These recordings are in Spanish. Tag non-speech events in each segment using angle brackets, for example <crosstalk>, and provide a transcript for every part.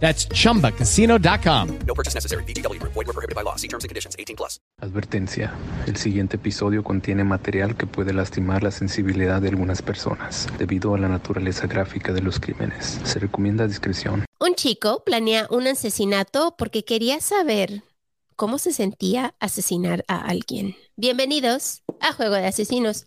That's chumbacasino.com. No purchase necessary. VGW Group. Void were prohibited by law. See terms and conditions. 18 plus. Advertencia. El siguiente episodio contiene material que puede lastimar la sensibilidad de algunas personas debido a la naturaleza gráfica de los crímenes. Se recomienda discreción. Un chico planea un asesinato porque quería saber cómo se sentía asesinar a alguien. Bienvenidos a Juego de Asesinos.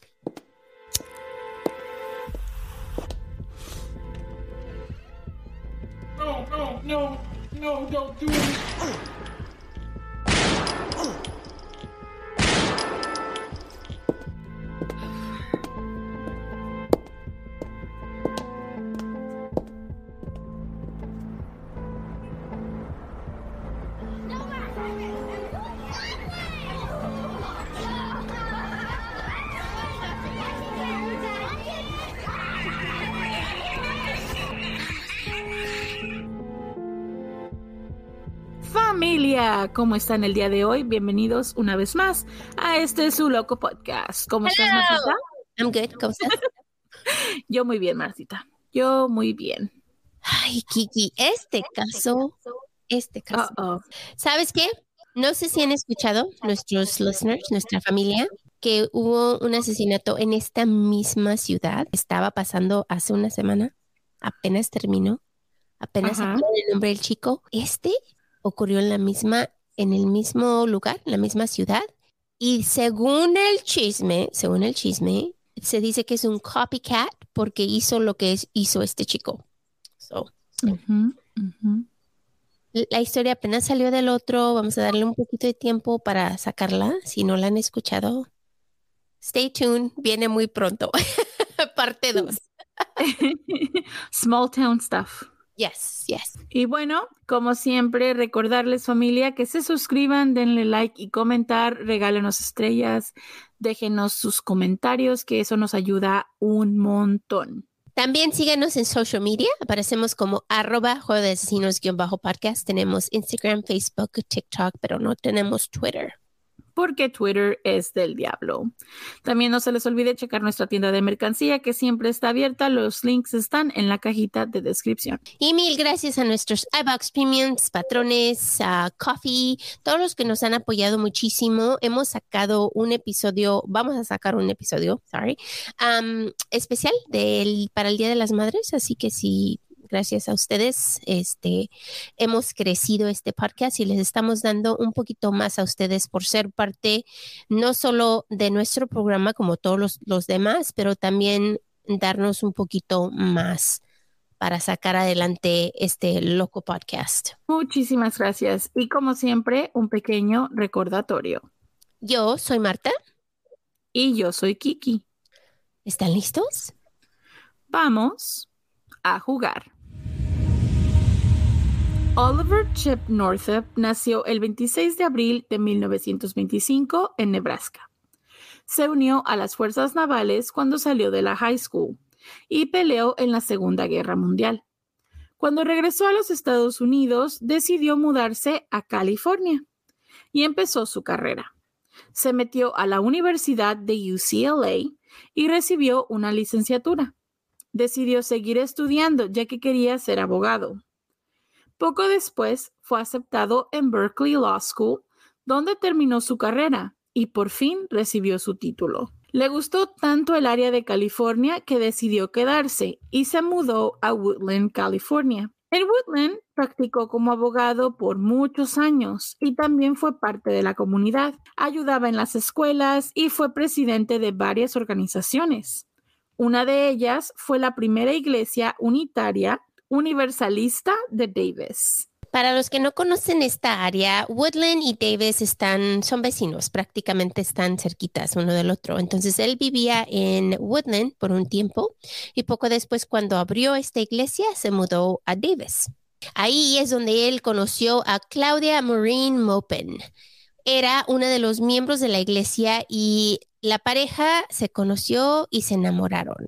No, no, no, no, don't do it. ¿Cómo están el día de hoy? Bienvenidos una vez más a este su loco podcast. ¿Cómo estás. Marcita? I'm good. ¿Cómo estás? <laughs> Yo muy bien, Marcita. Yo muy bien. Ay, Kiki, este caso, este caso. ¿Sabes qué? No sé si han escuchado nuestros listeners, nuestra familia, que hubo un asesinato en esta misma ciudad. Estaba pasando hace una semana. Apenas terminó. Apenas el nombre del chico. Este ocurrió en la misma, en el mismo lugar, en la misma ciudad. Y según el chisme, según el chisme, se dice que es un copycat porque hizo lo que es- hizo este chico. So, Ujú, ujú. la historia apenas salió del otro. Vamos a darle un poquito de tiempo para sacarla. Si no la han escuchado, stay tuned. Viene muy pronto. <laughs> Parte 2. <laughs> Small town stuff. Yes, yes. Y bueno, como siempre, recordarles familia que se suscriban, denle like y comentar, regálenos estrellas, déjenos sus comentarios, que eso nos ayuda un montón. También síganos en social media. Aparecemos como arroba juego de asesinos guion bajo podcast. Tenemos Instagram, Facebook, TikTok, pero no tenemos Twitter. Porque Twitter es del diablo. También no se les olvide checar nuestra tienda de mercancía que siempre está abierta. Los links están en la cajita de descripción. Y mil gracias a nuestros iBox Premiums, patrones, Coffee, todos los que nos han apoyado muchísimo. Hemos sacado un episodio, vamos a sacar un episodio, sorry, especial para el Día de las Madres. Así que sí, gracias a ustedes, este, hemos crecido este podcast y les estamos dando un poquito más a ustedes por ser parte no solo de nuestro programa como todos los, los demás, pero también darnos un poquito más para sacar adelante este loco podcast. Muchísimas gracias. Y como siempre, un pequeño recordatorio. Yo soy Marta. Y yo soy Kiki. ¿Están listos? Vamos a jugar. Oliver Chip Northup nació el 26 de abril de 1925 en Nebraska. Se unió a las fuerzas navales cuando salió de la high school y peleó en la Segunda Guerra Mundial. Cuando regresó a los Estados Unidos, decidió mudarse a California y empezó su carrera. Se metió a la Universidad de UCLA y recibió una licenciatura decidió seguir estudiando ya que quería ser abogado. Poco después fue aceptado en Berkeley Law School, donde terminó su carrera y por fin recibió su título. Le gustó tanto el área de California que decidió quedarse y se mudó a Woodland, California. En Woodland practicó como abogado por muchos años y también fue parte de la comunidad. Ayudaba en las escuelas y fue presidente de varias organizaciones. Una de ellas fue la primera iglesia unitaria universalista de Davis. Para los que no conocen esta área, Woodland y Davis están, son vecinos, prácticamente están cerquitas uno del otro. Entonces él vivía en Woodland por un tiempo y poco después cuando abrió esta iglesia se mudó a Davis. Ahí es donde él conoció a Claudia Maureen Mopen. Era una de los miembros de la iglesia y la pareja se conoció y se enamoraron.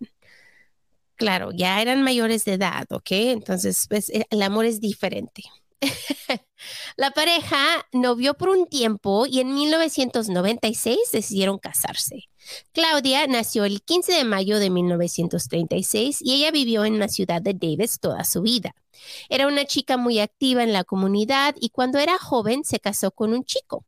Claro, ya eran mayores de edad, ¿ok? Entonces, pues, el amor es diferente. <laughs> la pareja novió por un tiempo y en 1996 decidieron casarse. Claudia nació el 15 de mayo de 1936 y ella vivió en la ciudad de Davis toda su vida. Era una chica muy activa en la comunidad y cuando era joven se casó con un chico.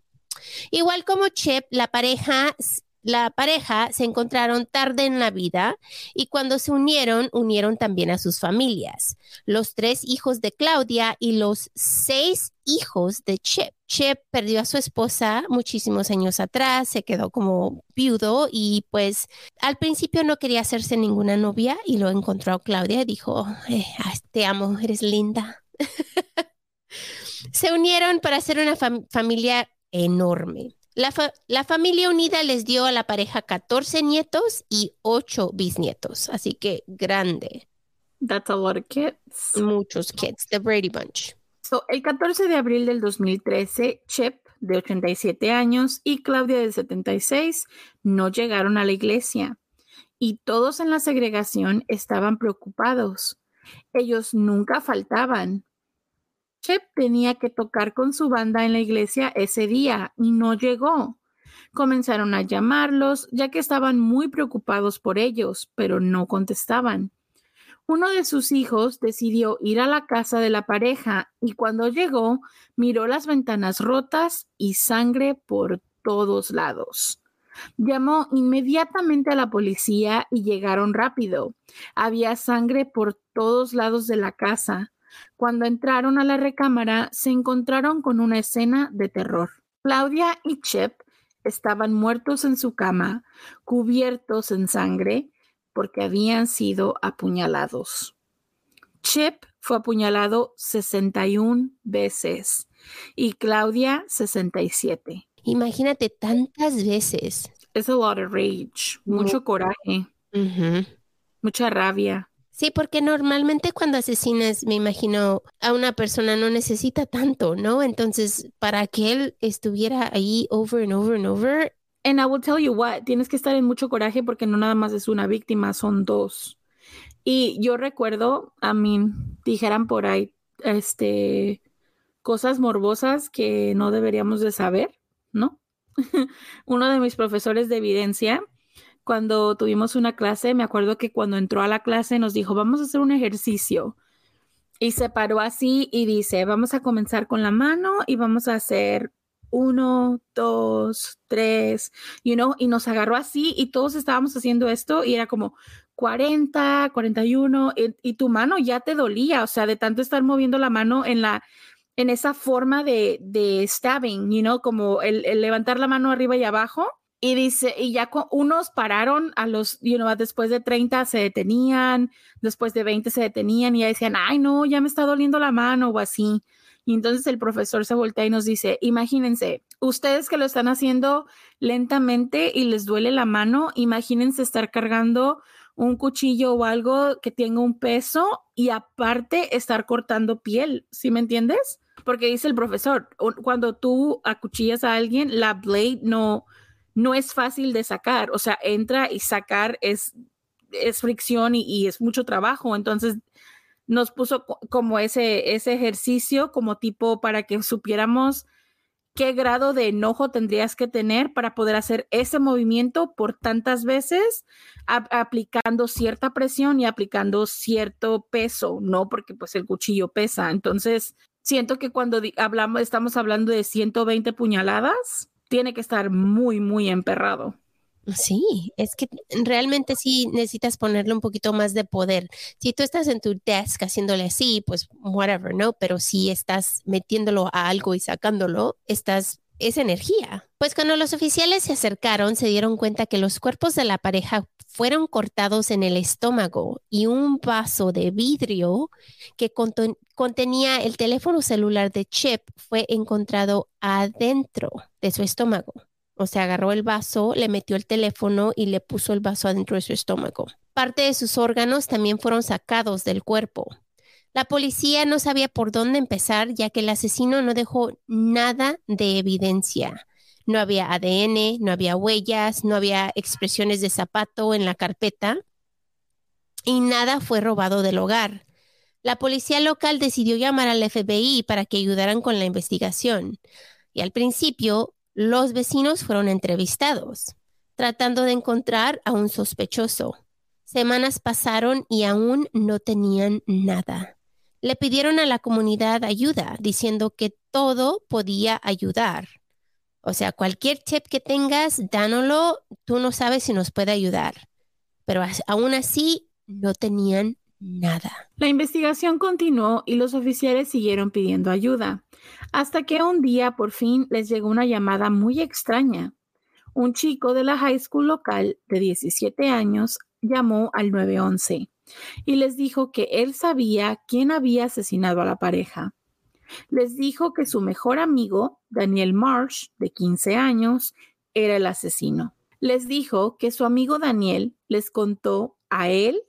Igual como Chip, la pareja la pareja se encontraron tarde en la vida y cuando se unieron, unieron también a sus familias. Los tres hijos de Claudia y los seis hijos de Chip. Chip perdió a su esposa muchísimos años atrás, se quedó como viudo y pues al principio no quería hacerse ninguna novia y lo encontró Claudia y dijo, eh, te amo, eres linda. <laughs> se unieron para hacer una familia enorme. La, familia unida les dio a la pareja 14 nietos y 8 bisnietos, así que grande. That's a lot of kids. Muchos kids, the Brady Bunch. So, el 14 de abril del 2013, Chip, de 87 años, y Claudia, de 76, no llegaron a la iglesia. Y todos en la segregación estaban preocupados. Ellos nunca faltaban, Chip tenía que tocar con su banda en la iglesia ese día y no llegó. Comenzaron a llamarlos ya que estaban muy preocupados por ellos, pero no contestaban. Uno de sus hijos decidió ir a la casa de la pareja y cuando llegó miró las ventanas rotas y sangre por todos lados. Llamó inmediatamente a la policía y llegaron rápido. Había sangre por todos lados de la casa. Cuando entraron a la recámara, se encontraron con una escena de terror. Claudia y Chip estaban muertos en su cama, cubiertos en sangre, porque habían sido apuñalados. Chip fue apuñalado 61 veces y Claudia 67. Imagínate tantas veces. Es a lot of rage, mucho coraje, mucha rabia. Sí, porque normalmente cuando asesinas, me imagino, a una persona no necesita tanto, ¿no? Entonces, para que él estuviera ahí over and over and over. And I will tell you what, tienes que estar en mucho coraje porque no nada más es una víctima, son dos. Y yo recuerdo, a mí, dijeran por ahí, este, cosas morbosas que no deberíamos de saber, ¿no? <laughs> Uno de mis profesores de evidencia cuando tuvimos una clase, me acuerdo que cuando entró a la clase nos dijo, vamos a hacer un ejercicio. Y se paró así y dice, vamos a comenzar con la mano y vamos a hacer uno, dos, tres, you know, y nos agarró así y todos estábamos haciendo esto y era como 40, 41 y, y tu mano ya te dolía, o sea, de tanto estar moviendo la mano en la, en esa forma de, de stabbing, you know, como el, el levantar la mano arriba y abajo y dice, y ya unos pararon a los, you know, después de 30 se detenían, después de 20 se detenían y ya decían, ay, no, ya me está doliendo la mano o así. Y entonces el profesor se voltea y nos dice, imagínense, ustedes que lo están haciendo lentamente y les duele la mano, imagínense estar cargando un cuchillo o algo que tenga un peso y aparte estar cortando piel, ¿sí me entiendes? Porque dice el profesor, cuando tú acuchillas a alguien, la blade no, no es fácil de sacar, o sea, entra y sacar es, es fricción y, es mucho trabajo, entonces nos puso como ese, ese ejercicio como tipo para que supiéramos qué grado de enojo tendrías que tener para poder hacer ese movimiento por tantas veces, aplicando cierta presión y aplicando cierto peso, ¿no? Porque pues el cuchillo pesa. Entonces, siento que cuando hablamos, estamos hablando de 120 puñaladas, tiene que estar muy, muy emperrado. Sí, es que realmente sí necesitas ponerle un poquito más de poder. Si tú estás en tu desk haciéndole así, pues whatever, ¿no? Pero si estás metiéndolo a algo y sacándolo, estás es energía. Pues cuando los oficiales se acercaron, se dieron cuenta que los cuerpos de la pareja fueron cortados en el estómago y un vaso de vidrio que contenía el teléfono celular de Chip fue encontrado adentro de su estómago. O sea, agarró el vaso, le metió el teléfono y le puso el vaso adentro de su estómago. Parte de sus órganos también fueron sacados del cuerpo. La policía no sabía por dónde empezar ya que el asesino no dejó nada de evidencia. No había ADN, no había huellas, no había expresiones de zapato en la carpeta y nada fue robado del hogar. La policía local decidió llamar al FBI para que ayudaran con la investigación. Y al principio los vecinos fueron entrevistados, tratando de encontrar a un sospechoso. Semanas pasaron y aún no tenían nada. Le pidieron a la comunidad ayuda, diciendo que todo podía ayudar. O sea, cualquier tip que tengas, dánoslo, tú no sabes si nos puede ayudar. Pero aún así, no tenían nada. La investigación continuó y los oficiales siguieron pidiendo ayuda, hasta que un día por fin les llegó una llamada muy extraña. Un chico de la high school local de 17 años llamó al 911 y les dijo que él sabía quién había asesinado a la pareja. Les dijo que su mejor amigo, Daniel Marsh, de 15 años, era el asesino. Les dijo que su amigo Daniel les contó a él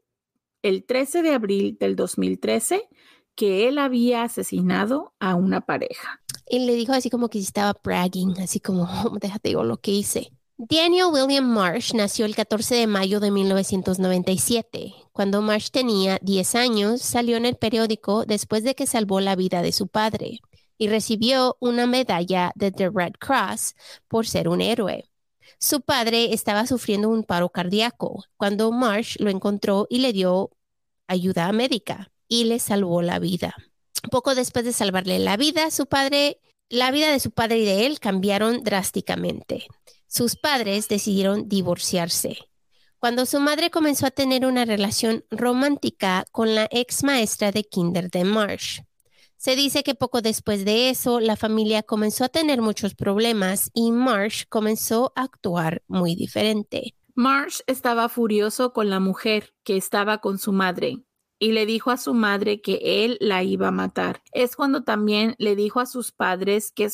el 13 de abril del 2013 que él había asesinado a una pareja. Y le dijo así como que estaba bragging, así como, <laughs> déjate digo lo que hice. Daniel William Marsh nació el 14 de mayo de 1997. Cuando Marsh tenía 10 años, salió en el periódico después de que salvó la vida de su padre y recibió una medalla de The Red Cross por ser un héroe. Su padre estaba sufriendo un paro cardíaco cuando Marsh lo encontró y le dio ayuda médica y le salvó la vida. Poco después de salvarle la vida, su padre, la vida de su padre y de él cambiaron drásticamente. Sus padres decidieron divorciarse. Cuando su madre comenzó a tener una relación romántica con la ex maestra de kinder de Marsh. Se dice que poco después de eso, la familia comenzó a tener muchos problemas y Marsh comenzó a actuar muy diferente. Marsh estaba furioso con la mujer que estaba con su madre y le dijo a su madre que él la iba a matar. Es cuando también le dijo a sus padres que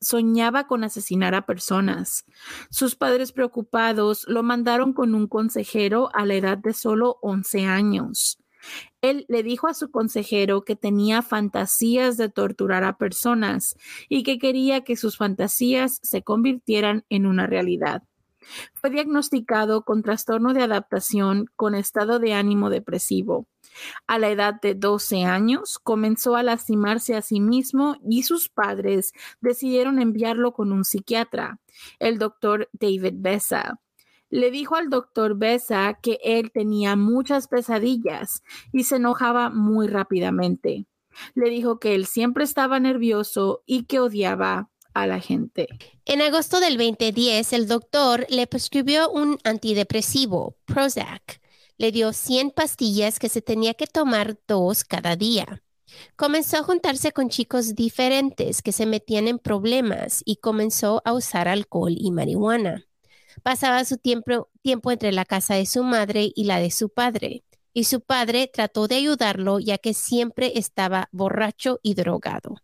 soñaba con asesinar a personas. Sus padres preocupados lo mandaron con un consejero a la edad de solo 11 años. Él le dijo a su consejero que tenía fantasías de torturar a personas y que quería que sus fantasías se convirtieran en una realidad. Fue diagnosticado con trastorno de adaptación con estado de ánimo depresivo. A la edad de 12 años comenzó a lastimarse a sí mismo y sus padres decidieron enviarlo con un psiquiatra, el doctor David Bessa. Le dijo al doctor Bessa que él tenía muchas pesadillas y se enojaba muy rápidamente. Le dijo que él siempre estaba nervioso y que odiaba a la gente. En agosto del 2010, el doctor le prescribió un antidepresivo, Prozac. Le dio 100 pastillas que se tenía que tomar dos cada día. Comenzó a juntarse con chicos diferentes que se metían en problemas y comenzó a usar alcohol y marihuana. Pasaba su tiempo, tiempo entre la casa de su madre y la de su padre, y su padre trató de ayudarlo ya que siempre estaba borracho y drogado.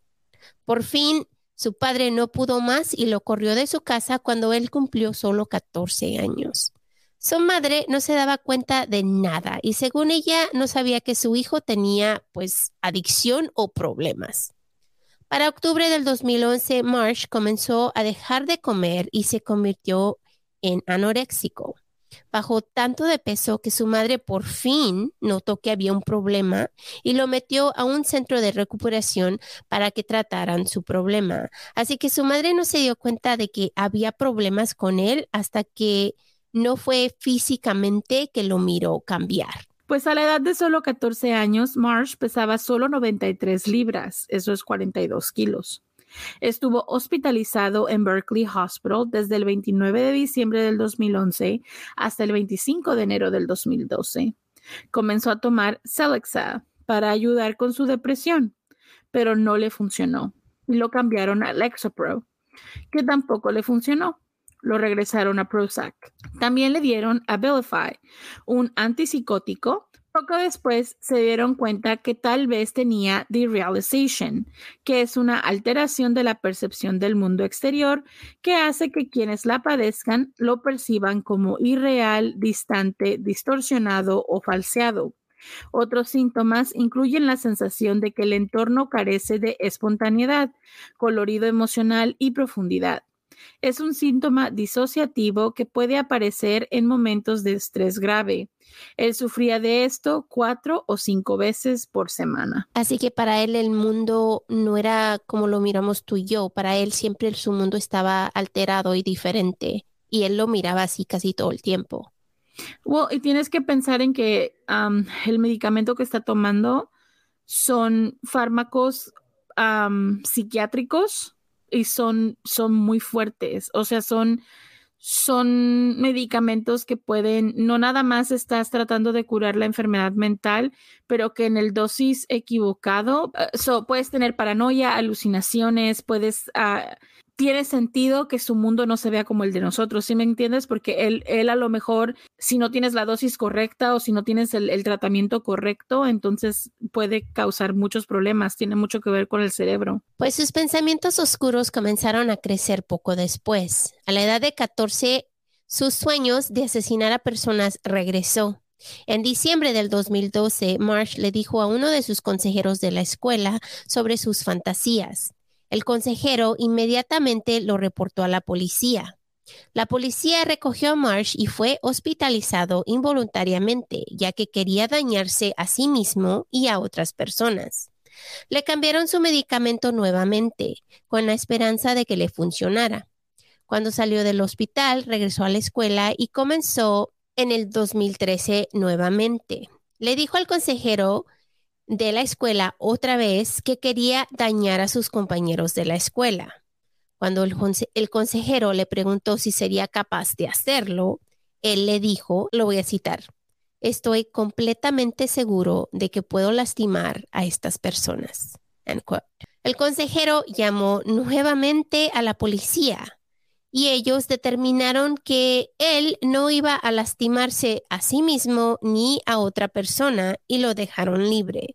Por fin, su padre no pudo más y lo corrió de su casa cuando él cumplió solo 14 años. Su madre no se daba cuenta de nada y según ella no sabía que su hijo tenía pues adicción o problemas. Para octubre del 2011, Marsh comenzó a dejar de comer y se convirtió en anoréxico. Bajó tanto de peso que su madre por fin notó que había un problema y lo metió a un centro de recuperación para que trataran su problema. Así que su madre no se dio cuenta de que había problemas con él hasta que no fue físicamente que lo miró cambiar. Pues a la edad de solo 14 años, Marsh pesaba solo 93 libras, eso es 42 kilos. Estuvo hospitalizado en Berkeley Hospital desde el 29 de diciembre del 2011 hasta el 25 de enero del 2012. Comenzó a tomar Celexa para ayudar con su depresión, pero no le funcionó lo cambiaron a Lexapro, que tampoco le funcionó. Lo regresaron a Prozac. También le dieron Abilify, un antipsicótico poco después se dieron cuenta que tal vez tenía derealization, que es una alteración de la percepción del mundo exterior que hace que quienes la padezcan lo perciban como irreal, distante, distorsionado o falseado. Otros síntomas incluyen la sensación de que el entorno carece de espontaneidad, colorido emocional y profundidad. Es un síntoma disociativo que puede aparecer en momentos de estrés grave. Él sufría de esto cuatro o cinco veces por semana. Así que para él el mundo no era como lo miramos tú y yo. Para él siempre su mundo estaba alterado y diferente. Y él lo miraba así casi todo el tiempo. Well, y tienes que pensar en que el medicamento que está tomando son fármacos psiquiátricos y son, son muy fuertes. O sea, son son medicamentos que pueden, no nada más estás tratando de curar la enfermedad mental, pero que en el dosis equivocado, eh, puedes tener paranoia, alucinaciones, puedes uh, tiene sentido que su mundo no se vea como el de nosotros, ¿sí me entiendes? Porque él, él a lo mejor, si no tienes la dosis correcta o si no tienes el, el, tratamiento correcto, entonces puede causar muchos problemas, tiene mucho que ver con el cerebro. Pues sus pensamientos oscuros comenzaron a crecer poco después. A la edad de 14, sus sueños de asesinar a personas regresó. En diciembre del 2012, Marsh le dijo a uno de sus consejeros de la escuela sobre sus fantasías. El consejero inmediatamente lo reportó a la policía. La policía recogió a Marsh y fue hospitalizado involuntariamente, ya que quería dañarse a sí mismo y a otras personas. Le cambiaron su medicamento nuevamente, con la esperanza de que le funcionara. Cuando salió del hospital, regresó a la escuela y comenzó en el 2013 nuevamente. Le dijo al consejero de la escuela otra vez que quería dañar a sus compañeros de la escuela. Cuando el, consejero le preguntó si sería capaz de hacerlo, él le dijo, lo voy a citar, estoy completamente seguro de que puedo lastimar a estas personas. El consejero llamó nuevamente a la policía y ellos determinaron que él no iba a lastimarse a sí mismo ni a otra persona y lo dejaron libre.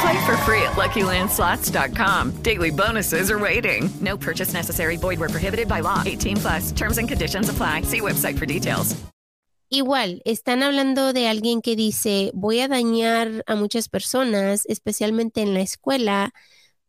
Play for free at LuckyLandSlots.com. Daily bonuses are waiting. No purchase necessary. Void where prohibited by law. 18 plus. Terms and conditions apply. See website for details. Igual, están hablando de alguien que dice, voy a dañar a muchas personas, especialmente en la escuela,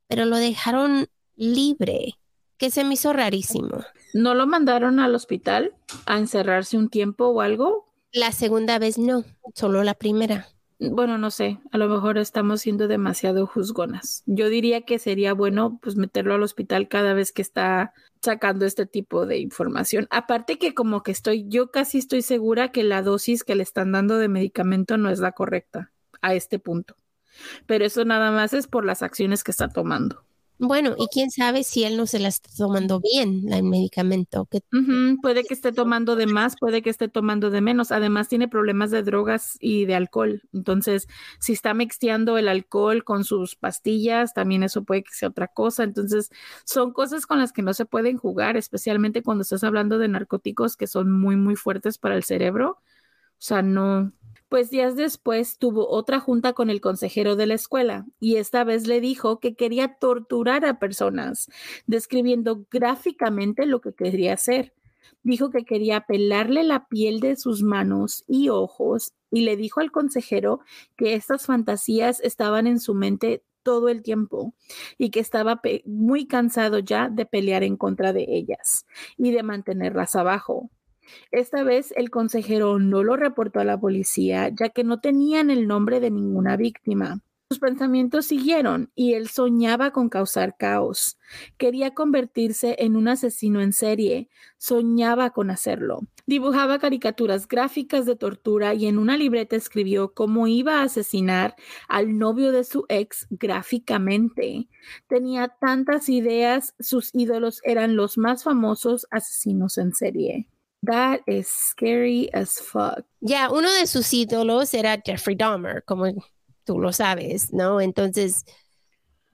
pero lo dejaron libre, que se me hizo rarísimo. ¿No lo mandaron al hospital a encerrarse un tiempo o algo? La segunda vez no, solo la primera. Bueno, no sé, a lo mejor estamos siendo demasiado juzgonas. Yo diría que sería bueno pues meterlo al hospital cada vez que está sacando este tipo de información. Aparte que como que estoy, yo casi estoy segura que la dosis que le están dando de medicamento no es la correcta a este punto. Pero eso nada más es por las acciones que está tomando. Bueno, y quién sabe si él no se la está tomando bien, el medicamento. Que... Puede que esté tomando de más, puede que esté tomando de menos. Además, tiene problemas de drogas y de alcohol. Entonces, si está mixteando el alcohol con sus pastillas, también eso puede que sea otra cosa. Entonces, son cosas con las que no se pueden jugar, especialmente cuando estás hablando de narcóticos que son muy, muy fuertes para el cerebro. O sea, no, Pues días después tuvo otra junta con el consejero de la escuela y esta vez le dijo que quería torturar a personas, describiendo gráficamente lo que quería hacer. Dijo que quería pelarle la piel de sus manos y ojos y le dijo al consejero que estas fantasías estaban en su mente todo el tiempo y que estaba muy cansado ya de pelear en contra de ellas y de mantenerlas abajo. Esta vez el consejero no lo reportó a la policía ya que no tenían el nombre de ninguna víctima. Sus pensamientos siguieron y él soñaba con causar caos. Quería convertirse en un asesino en serie. Soñaba con hacerlo. Dibujaba caricaturas gráficas de tortura y en una libreta escribió cómo iba a asesinar al novio de su ex gráficamente. Tenía tantas ideas, sus ídolos eran los más famosos asesinos en serie. That is scary as fuck. Ya, uno de sus ídolos era Jeffrey Dahmer, como tú lo sabes, ¿no? Entonces,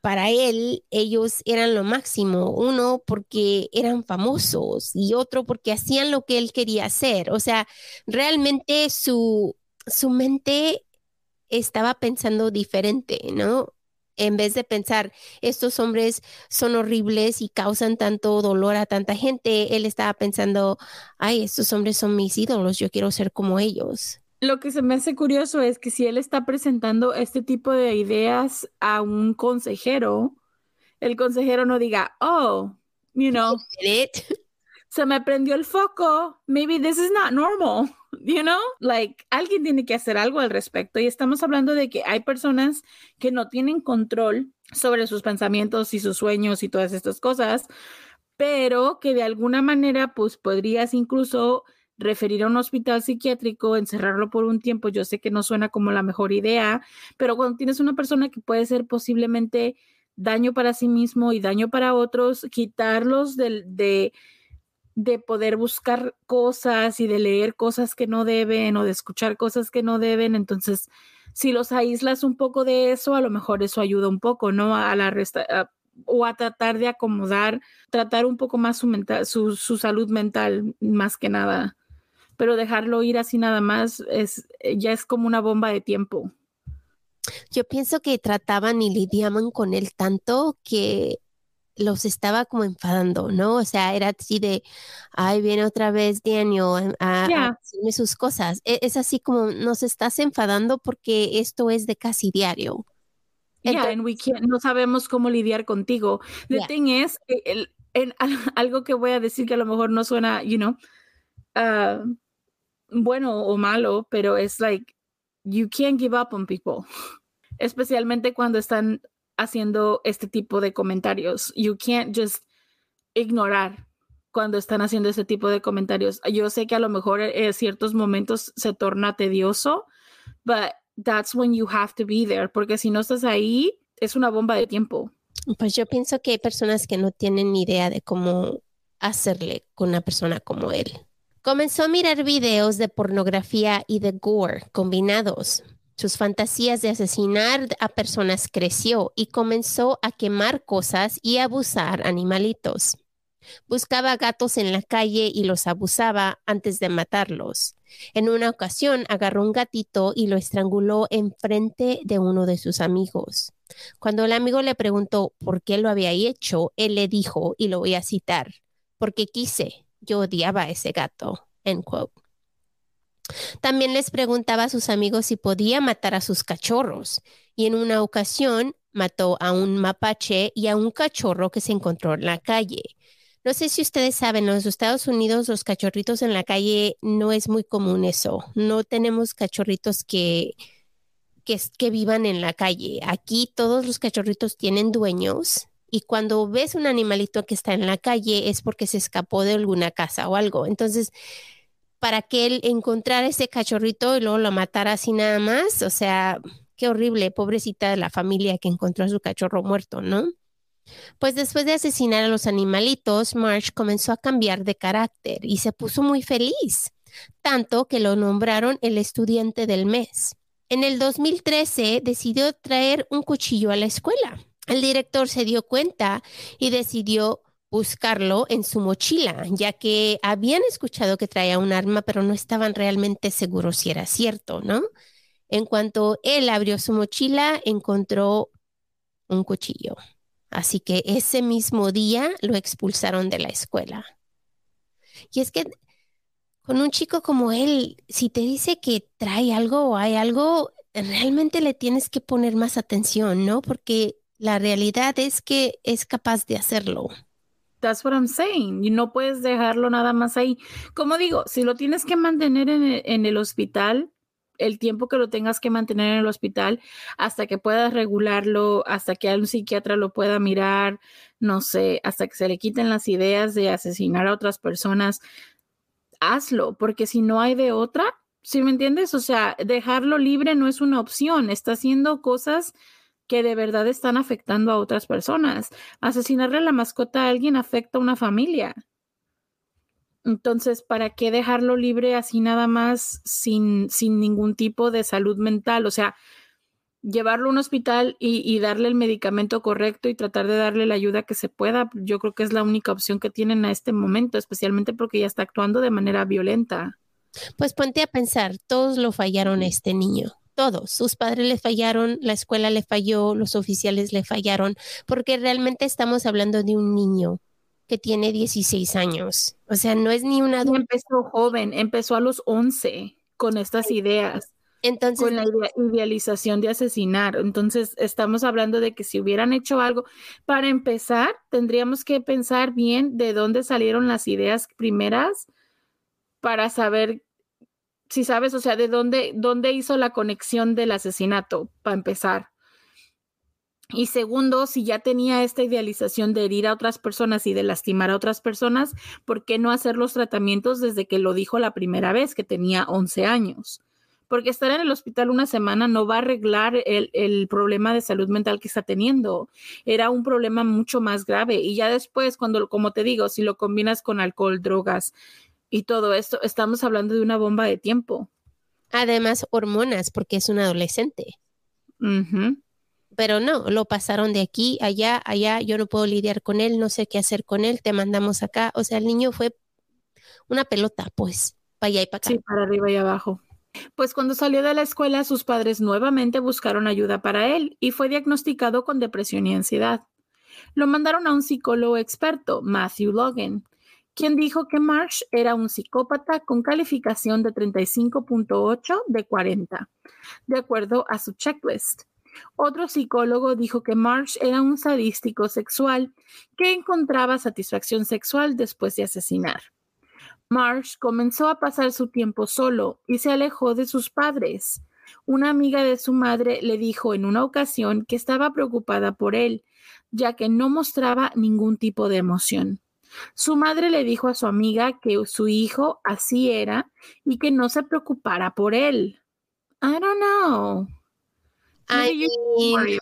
para él, ellos eran lo máximo. Uno porque eran famosos y otro porque hacían lo que él quería hacer. O sea, realmente su, su mente estaba pensando diferente, ¿no? En vez de pensar, estos hombres son horribles y causan tanto dolor a tanta gente, él estaba pensando, ay, estos hombres son mis ídolos, yo quiero ser como ellos. Lo que se me hace curioso es que si él está presentando este tipo de ideas a un consejero, el consejero no diga, oh, you know, <laughs> se me prendió el foco, maybe this is not normal, you know, like alguien tiene que hacer algo al respecto. Y estamos hablando de que hay personas que no tienen control sobre sus pensamientos y sus sueños y todas estas cosas, pero que de alguna manera pues podrías incluso referir a un hospital psiquiátrico, encerrarlo por un tiempo, yo sé que no suena como la mejor idea, pero cuando tienes una persona que puede ser posiblemente daño para sí mismo y daño para otros, quitarlos de, de, de poder buscar cosas y de leer cosas que no deben o de escuchar cosas que no deben, entonces si los aíslas un poco de eso, a lo mejor eso ayuda un poco, ¿no? A la resta o a tratar de acomodar, tratar un poco más su, mental, su, su salud mental, más que nada pero dejarlo ir así nada más es ya es como una bomba de tiempo. Yo pienso que trataban y lidiaban con él tanto que los estaba como enfadando, ¿no? O sea, era así de, ay, viene otra vez Daniel a, decirme sus cosas. E, es, así como nos estás enfadando porque esto es de casi diario. Ya, no sabemos cómo lidiar contigo. The thing is, el, <laughs> algo que voy a decir que a lo mejor no suena, you know, uh, bueno o malo, pero es like, you can't give up on people, <laughs> especialmente cuando están haciendo este tipo de comentarios. You can't just ignorar cuando están haciendo este tipo de comentarios. Yo sé que a lo mejor en ciertos momentos se torna tedioso, but that's when you have to be there, porque si no estás ahí, es una bomba de tiempo. Pues yo pienso que hay personas que no tienen ni idea de cómo hacerle con una persona como él. Comenzó a mirar videos de pornografía y de gore combinados. Sus fantasías de asesinar a personas creció y comenzó a quemar cosas y abusar animalitos. Buscaba gatos en la calle y los abusaba antes de matarlos. En una ocasión agarró un gatito y lo estranguló en frente de uno de sus amigos. Cuando el amigo le preguntó por qué lo había hecho, él le dijo, y lo voy a citar, porque quise, yo odiaba a ese gato. End quote. También les preguntaba a sus amigos si podía matar a sus cachorros y en una ocasión mató a un mapache y a un cachorro que se encontró en la calle. No sé si ustedes saben, en los Estados Unidos los cachorritos en la calle no es muy común eso. No tenemos cachorritos que, que, vivan en la calle. Aquí todos los cachorritos tienen dueños y cuando ves un animalito que está en la calle es porque se escapó de alguna casa o algo. Entonces, para que él encontrara ese cachorrito y luego lo matara así nada más, o sea, qué horrible, pobrecita de la familia que encontró a su cachorro muerto, ¿no? Pues después de asesinar a los animalitos, March comenzó a cambiar de carácter y se puso muy feliz, tanto que lo nombraron el estudiante del mes. En el 2013 decidió traer un cuchillo a la escuela el director se dio cuenta y decidió buscarlo en su mochila, ya que habían escuchado que traía un arma, pero no estaban realmente seguros si era cierto, ¿no? En cuanto él abrió su mochila, encontró un cuchillo. Así que ese mismo día lo expulsaron de la escuela. Y es que con un chico como él, si te dice que trae algo o hay algo, realmente le tienes que poner más atención, ¿no? Porque la realidad es que es capaz de hacerlo. That's what I'm saying. Y no puedes dejarlo nada más ahí. Como digo, si lo tienes que mantener en el, en el hospital, el tiempo que lo tengas que mantener en el hospital hasta que puedas regularlo, hasta que un psiquiatra lo pueda mirar, no sé, hasta que se le quiten las ideas de asesinar a otras personas, hazlo, porque si no hay de otra, ¿sí me entiendes? O sea, dejarlo libre no es una opción, está haciendo cosas que de verdad están afectando a otras personas. Asesinarle a la mascota a alguien afecta a una familia. Entonces, ¿para qué dejarlo libre así nada más sin, sin ningún tipo de salud mental? O sea, llevarlo a un hospital y, y, darle el medicamento correcto y tratar de darle la ayuda que se pueda, yo creo que es la única opción que tienen a este momento, especialmente porque ya está actuando de manera violenta. Pues ponte a pensar, todos lo fallaron a este niño. Todos, sus padres le fallaron, la escuela le falló, los oficiales le fallaron, porque realmente estamos hablando de un niño que tiene 16 años. O sea, no es ni un adulto. Empezó joven, empezó a los 11 con estas ideas. Entonces, con la idealización de asesinar. Entonces, estamos hablando de que si hubieran hecho algo, para empezar, tendríamos que pensar bien de dónde salieron las ideas primeras para saber si sabes, o sea, de dónde, dónde hizo la conexión del asesinato, para empezar. Y segundo, si ya tenía esta idealización de herir a otras personas y de lastimar a otras personas, ¿por qué no hacer los tratamientos desde que lo dijo la primera vez, que tenía 11 años? Porque estar en el hospital una semana no va a arreglar el, el, problema de salud mental que está teniendo. Era un problema mucho más grave. Y ya después, cuando, como te digo, si lo combinas con alcohol, drogas y todo esto, estamos hablando de una bomba de tiempo. Además, hormonas, porque es un adolescente. Uh pero no, lo pasaron de aquí, allá, allá, yo no puedo lidiar con él, no sé qué hacer con él, te mandamos acá. O sea, el niño fue una pelota, pues, para allá y para acá. Sí, para arriba y abajo. Pues cuando salió de la escuela, sus padres nuevamente buscaron ayuda para él y fue diagnosticado con depresión y ansiedad. Lo mandaron a un psicólogo experto, Matthew Logan, quien dijo que Marsh era un psicópata con calificación de 35.8 de 40, de acuerdo a su checklist. Otro psicólogo dijo que Marsh era un sadístico sexual que encontraba satisfacción sexual después de asesinar. Marsh comenzó a pasar su tiempo solo y se alejó de sus padres. Una amiga de su madre le dijo en una ocasión que estaba preocupada por él, ya que no mostraba ningún tipo de emoción. Su madre le dijo a su amiga que su hijo así era y que no se preocupara por él. I don't know. I mean,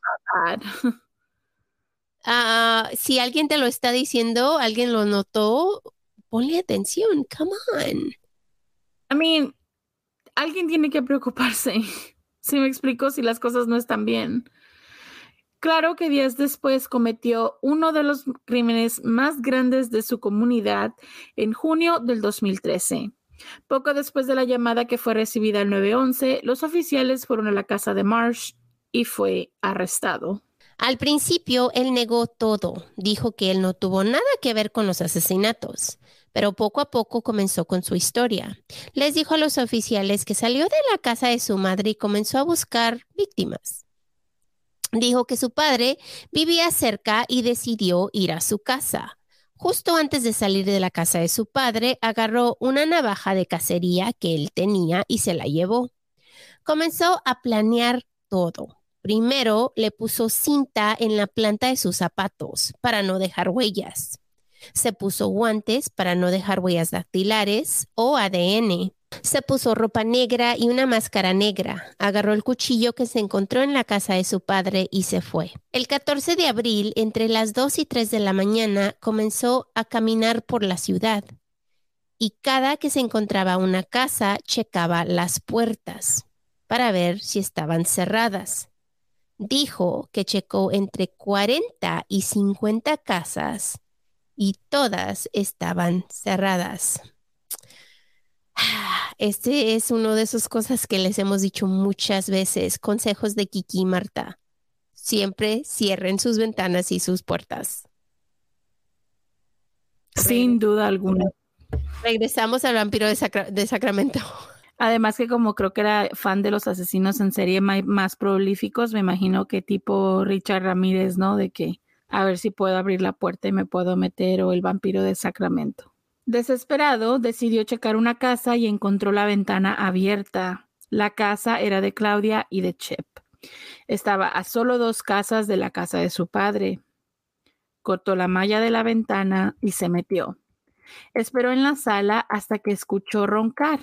uh, si alguien te lo está diciendo, alguien lo notó, ponle atención, come on. I mean, alguien tiene que preocuparse. <laughs> Si me explico, si las cosas no están bien. Claro que días después cometió uno de los crímenes más grandes de su comunidad en junio del 2013. Poco después de la llamada que fue recibida al 911, los oficiales fueron a la casa de Marsh y fue arrestado. Al principio, él negó todo, dijo que él no tuvo nada que ver con los asesinatos, pero poco a poco comenzó con su historia. Les dijo a los oficiales que salió de la casa de su madre y comenzó a buscar víctimas. Dijo que su padre vivía cerca y decidió ir a su casa. Justo antes de salir de la casa de su padre, agarró una navaja de cacería que él tenía y se la llevó. Comenzó a planear todo. Primero le puso cinta en la planta de sus zapatos para no dejar huellas. Se puso guantes para no dejar huellas dactilares o ADN. Se puso ropa negra y una máscara negra. Agarró el cuchillo que se encontró en la casa de su padre y se fue. El 14 de abril, entre las 2 y 3 de la mañana, comenzó a caminar por la ciudad. Y cada que se encontraba una casa, checaba las puertas para ver si estaban cerradas dijo que checó entre 40 y 50 casas y todas estaban cerradas. Este es uno de esas cosas que les hemos dicho muchas veces, consejos de Kiki y Marta. Siempre cierren sus ventanas y sus puertas. Sin duda alguna. Regresamos al vampiro de, Sacra- de Sacramento. <laughs> Además que como creo que era fan de los asesinos en serie más prolíficos, me imagino que tipo Richard Ramírez, ¿no? De que a ver si puedo abrir la puerta y me puedo meter o el vampiro de Sacramento. Desesperado, decidió checar una casa y encontró la ventana abierta. La casa era de Claudia y de Chip. Estaba a solo dos casas de la casa de su padre. Cortó la malla de la ventana y se metió. Esperó en la sala hasta que escuchó roncar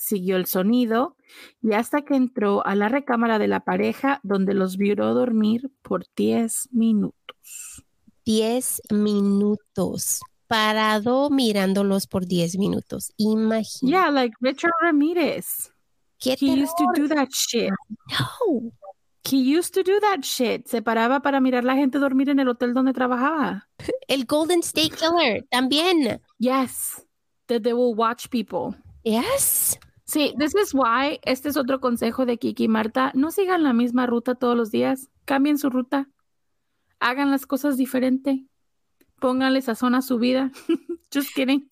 siguió el sonido y hasta que entró a la recámara de la pareja donde los vio dormir por 10 minutos. 10 minutos. Parado mirándolos por 10 minutos. Imagínate. Yeah, like Richard Ramirez. ¿Qué He used to do that shit. No. He used to do that shit. Se paraba para mirar la gente dormir en el hotel donde trabajaba. <laughs> El Golden State Killer también. Yes, that they will watch people. Yes. Sí, this is why, este es otro consejo de Kiki y Marta, no sigan la misma ruta todos los días, cambien su ruta, hagan las cosas diferente, pónganle sazón a su vida. <laughs> Just kidding.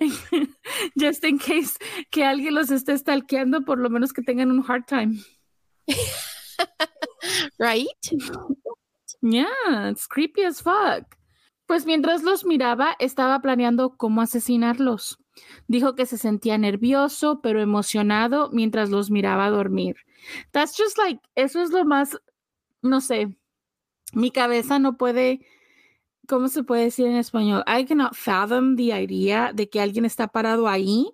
<laughs> Just in case que alguien los esté stalkeando, por lo menos que tengan un hard time. <laughs> Right? Yeah, it's creepy as fuck. Pues mientras los miraba, estaba planeando cómo asesinarlos. Dijo que se sentía nervioso, pero emocionado mientras los miraba dormir. That's just like, eso es lo más, no sé, mi cabeza no puede, ¿cómo se puede decir en español? I cannot fathom the idea de que alguien está parado ahí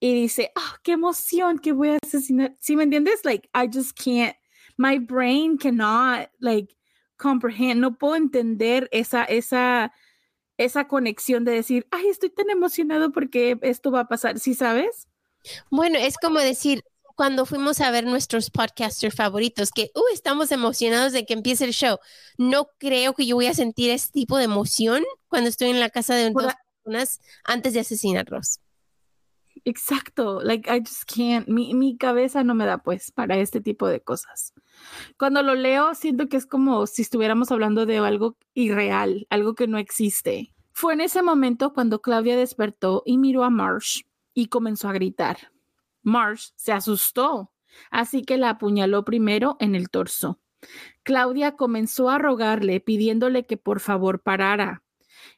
y dice, ah, qué emoción que voy a asesinar. ¿Sí me entiendes? Like, I just can't, my brain cannot, like, comprehend, no puedo entender esa, esa, esa conexión de decir, ay, estoy tan emocionado porque esto va a pasar, ¿sí sabes? Bueno, es como decir, cuando fuimos a ver nuestros podcasters favoritos, que uh, estamos emocionados de que empiece el show. No creo que yo voy a sentir ese tipo de emoción cuando estoy en la casa de dos personas antes de asesinarlos. Exacto, like I just can't, mi, mi cabeza no me da pues para este tipo de cosas. Cuando lo leo, siento que es como si estuviéramos hablando de algo irreal, algo que no existe. Fue en ese momento cuando Claudia despertó y miró a Marsh y comenzó a gritar. Marsh se asustó, así que la apuñaló primero en el torso. Claudia comenzó a rogarle pidiéndole que por favor parara.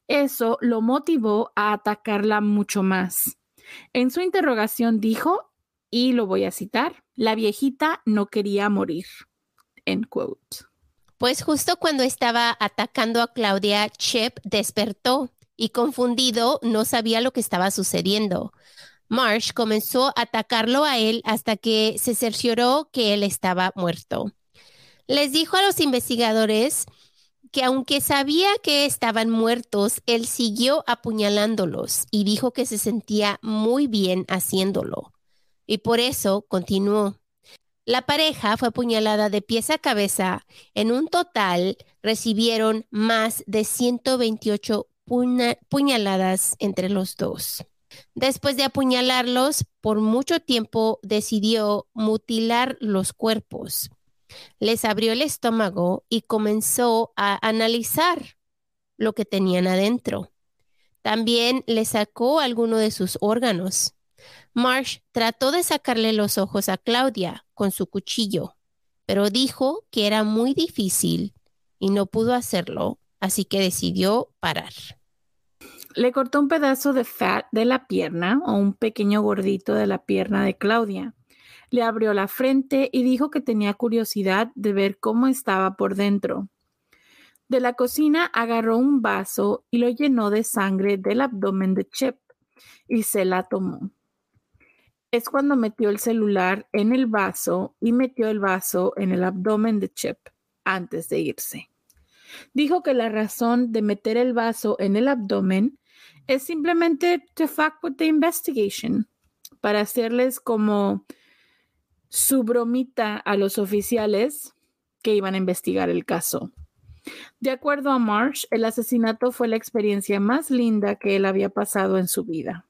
Eso lo motivó a atacarla mucho más. En su interrogación dijo, y lo voy a citar, la viejita no quería morir. Pues justo cuando estaba atacando a Claudia, Chip despertó y confundido no sabía lo que estaba sucediendo. Marsh comenzó a atacarlo a él hasta que se cercioró que él estaba muerto. Les dijo a los investigadores que aunque sabía que estaban muertos, él siguió apuñalándolos y dijo que se sentía muy bien haciéndolo. Y por eso continuó. La pareja fue apuñalada de pies a cabeza. En un total recibieron más de 128 puña- puñaladas entre los dos. Después de apuñalarlos por mucho tiempo, decidió mutilar los cuerpos. Les abrió el estómago y comenzó a analizar lo que tenían adentro. También le sacó alguno de sus órganos. Marsh trató de sacarle los ojos a Claudia con su cuchillo, pero dijo que era muy difícil y no pudo hacerlo, así que decidió parar. Le cortó un pedazo de fat de la pierna o un pequeño gordito de la pierna de Claudia. Le abrió la frente y dijo que tenía curiosidad de ver cómo estaba por dentro. De la cocina agarró un vaso y lo llenó de sangre del abdomen de Chip y se la tomó. Es cuando metió el celular en el vaso y metió el vaso en el abdomen de Chip antes de irse. Dijo que la razón de meter el vaso en el abdomen es simplemente to fuck with the investigation, para hacerles como su bromita a los oficiales que iban a investigar el caso. De acuerdo a Marsh, el asesinato fue la experiencia más linda que él había pasado en su vida.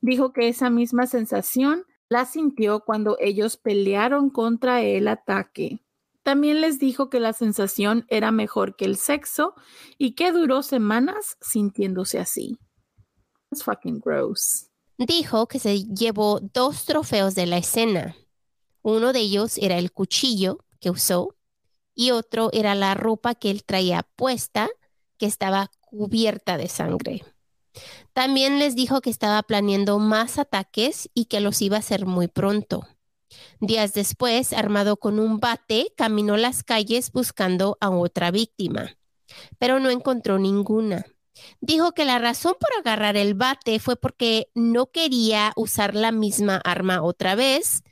Dijo que esa misma sensación la sintió cuando ellos pelearon contra el ataque. También les dijo que la sensación era mejor que el sexo y que duró semanas sintiéndose así. Fucking gross. Dijo que se llevó dos trofeos de la escena. Uno de ellos era el cuchillo que usó y otro era la ropa que él traía puesta que estaba cubierta de sangre. También les dijo que estaba planeando más ataques y que los iba a hacer muy pronto. Días después, armado con un bate, caminó las calles buscando a otra víctima, pero no encontró ninguna. Dijo que la razón por agarrar el bate fue porque no quería usar la misma arma otra vez.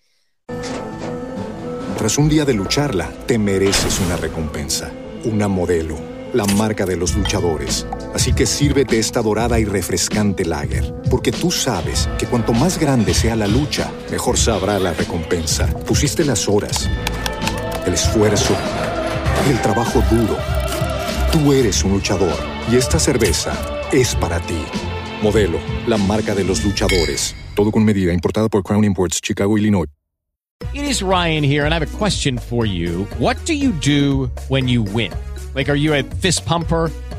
Tras un día de lucharla, te mereces una recompensa, una modelo, la marca de los luchadores. Así que sírvete esta dorada y refrescante lager, porque tú sabes que cuanto más grande sea la lucha, mejor sabrá la recompensa. Pusiste las horas, el esfuerzo, el trabajo duro. Tú eres un luchador y esta cerveza es para ti. Modelo, la marca de los luchadores. Todo con medida, importada por Crown Imports, Chicago, Illinois. It is Ryan here, and I have a question for you. What do you do when you win? Like, are you a fist pumper?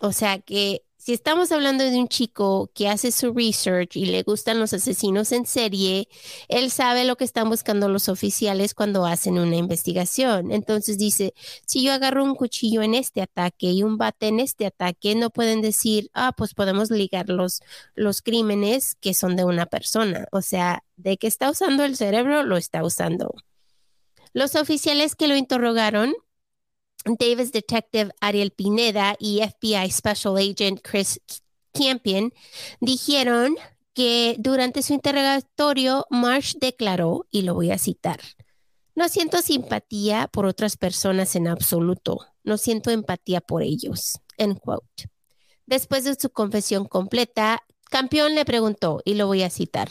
O sea que si estamos hablando de un chico que hace su research y le gustan los asesinos en serie, él sabe lo que están buscando los oficiales cuando hacen una investigación. Entonces dice, si yo agarro un cuchillo en este ataque y un bate en este ataque, no pueden decir, ah, pues podemos ligar los, los crímenes que son de una persona. O sea, de que está usando el cerebro, lo está usando. Los oficiales que lo interrogaron, Davis Detective Ariel Pineda y FBI Special Agent Chris Campion, dijeron que durante su interrogatorio Marsh declaró, y lo voy a citar, no siento simpatía por otras personas en absoluto, no siento empatía por ellos. End quote. Después de su confesión completa, Campeón le preguntó, y lo voy a citar,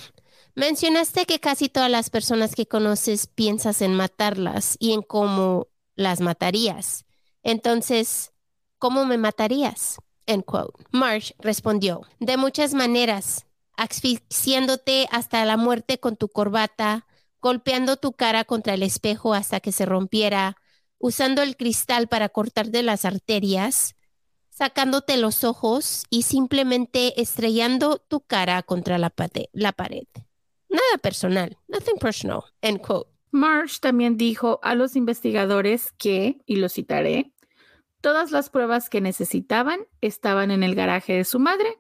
mencionaste que casi todas las personas que conoces piensas en matarlas y en cómo las matarías. Entonces, ¿cómo me matarías? End quote. Marsh respondió, de muchas maneras, asfixiándote hasta la muerte con tu corbata, golpeando tu cara contra el espejo hasta que se rompiera, usando el cristal para cortarte las arterias, sacándote los ojos y simplemente estrellando tu cara contra la, la pared. Nada personal, nothing personal. Quote. Marsh también dijo a los investigadores que, y lo citaré, todas las pruebas que necesitaban estaban en el garaje de su madre.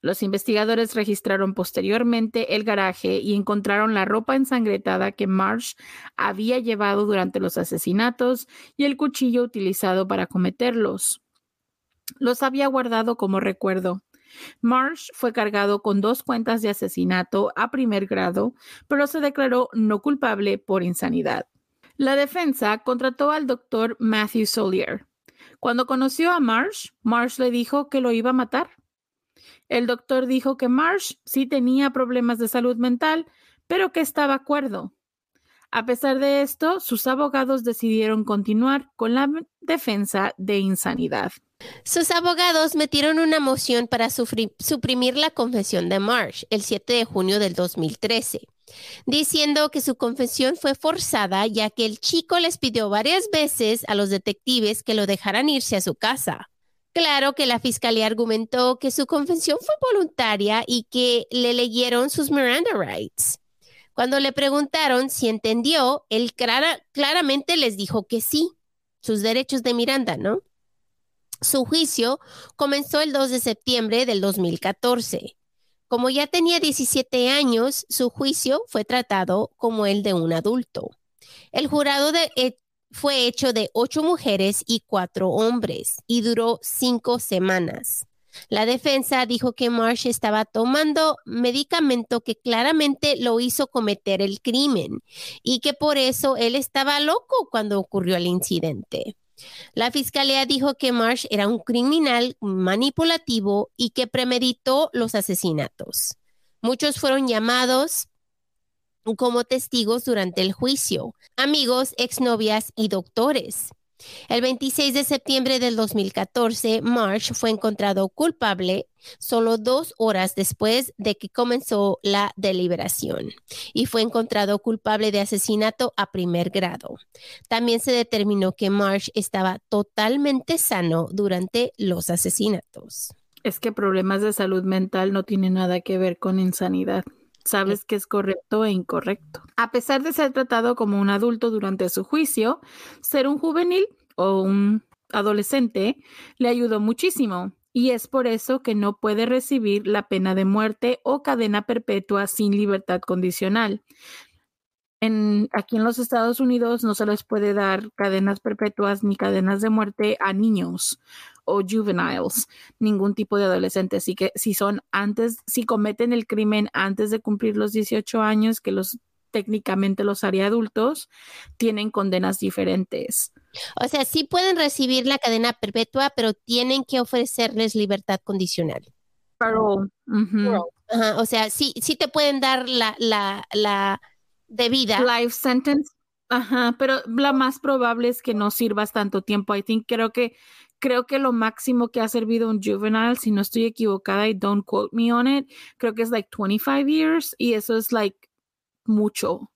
Los investigadores registraron posteriormente el garaje y encontraron la ropa ensangrentada que Marsh había llevado durante los asesinatos y el cuchillo utilizado para cometerlos. Los había guardado como recuerdo. Marsh fue cargado con dos cuentas de asesinato a primer grado, pero se declaró no culpable por insanidad. La defensa contrató al doctor Matthew Solier. Cuando conoció a Marsh, Marsh le dijo que lo iba a matar. El doctor dijo que Marsh sí tenía problemas de salud mental, pero que estaba cuerdo. A pesar de esto, sus abogados decidieron continuar con la defensa de insanidad. Sus abogados metieron una moción para suprimir la confesión de Marsh el 7 de junio del 2013, diciendo que su confesión fue forzada ya que el chico les pidió varias veces a los detectives que lo dejaran irse a su casa. Claro que la fiscalía argumentó que su confesión fue voluntaria y que le leyeron sus Miranda rights. Cuando le preguntaron si entendió, él clara- claramente les dijo que sí, sus derechos de Miranda, ¿no? Su juicio comenzó el 2 de septiembre del 2014. Como ya tenía 17 años, su juicio fue tratado como el de un adulto. El jurado eh, fue hecho de ocho mujeres y cuatro hombres y duró cinco semanas. La defensa dijo que Marsh estaba tomando medicamento que claramente lo hizo cometer el crimen y que por eso él estaba loco cuando ocurrió el incidente. La fiscalía dijo que Marsh era un criminal manipulativo y que premeditó los asesinatos. Muchos fueron llamados como testigos durante el juicio, amigos, exnovias y doctores. El 26 de septiembre del 2014, Marsh fue encontrado culpable solo dos horas después de que comenzó la deliberación y fue encontrado culpable de asesinato a primer grado. También se determinó que Marsh estaba totalmente sano durante los asesinatos. Es que problemas de salud mental no tienen nada que ver con insanidad sabes que es correcto e incorrecto. A pesar de ser tratado como un adulto durante su juicio, ser un juvenil o un adolescente le ayudó muchísimo y es por eso que no puede recibir la pena de muerte o cadena perpetua sin libertad condicional. Aquí en los Estados Unidos no se les puede dar cadenas perpetuas ni cadenas de muerte a niños o juveniles, ningún tipo de adolescente. Así que si son antes, si cometen el crimen antes de cumplir los 18 años, que los técnicamente los haría adultos, tienen condenas diferentes. O sea, sí pueden recibir la cadena perpetua, pero tienen que ofrecerles libertad condicional. Pero, o sea, sí, sí te pueden dar la, la, la debida. Life sentence. Ajá, pero la más probable es que no sirvas tanto tiempo. I think creo que creo que lo máximo que ha servido un juvenile, si no estoy equivocada y don't quote me on it, creo que es like 25 years y eso es like mucho.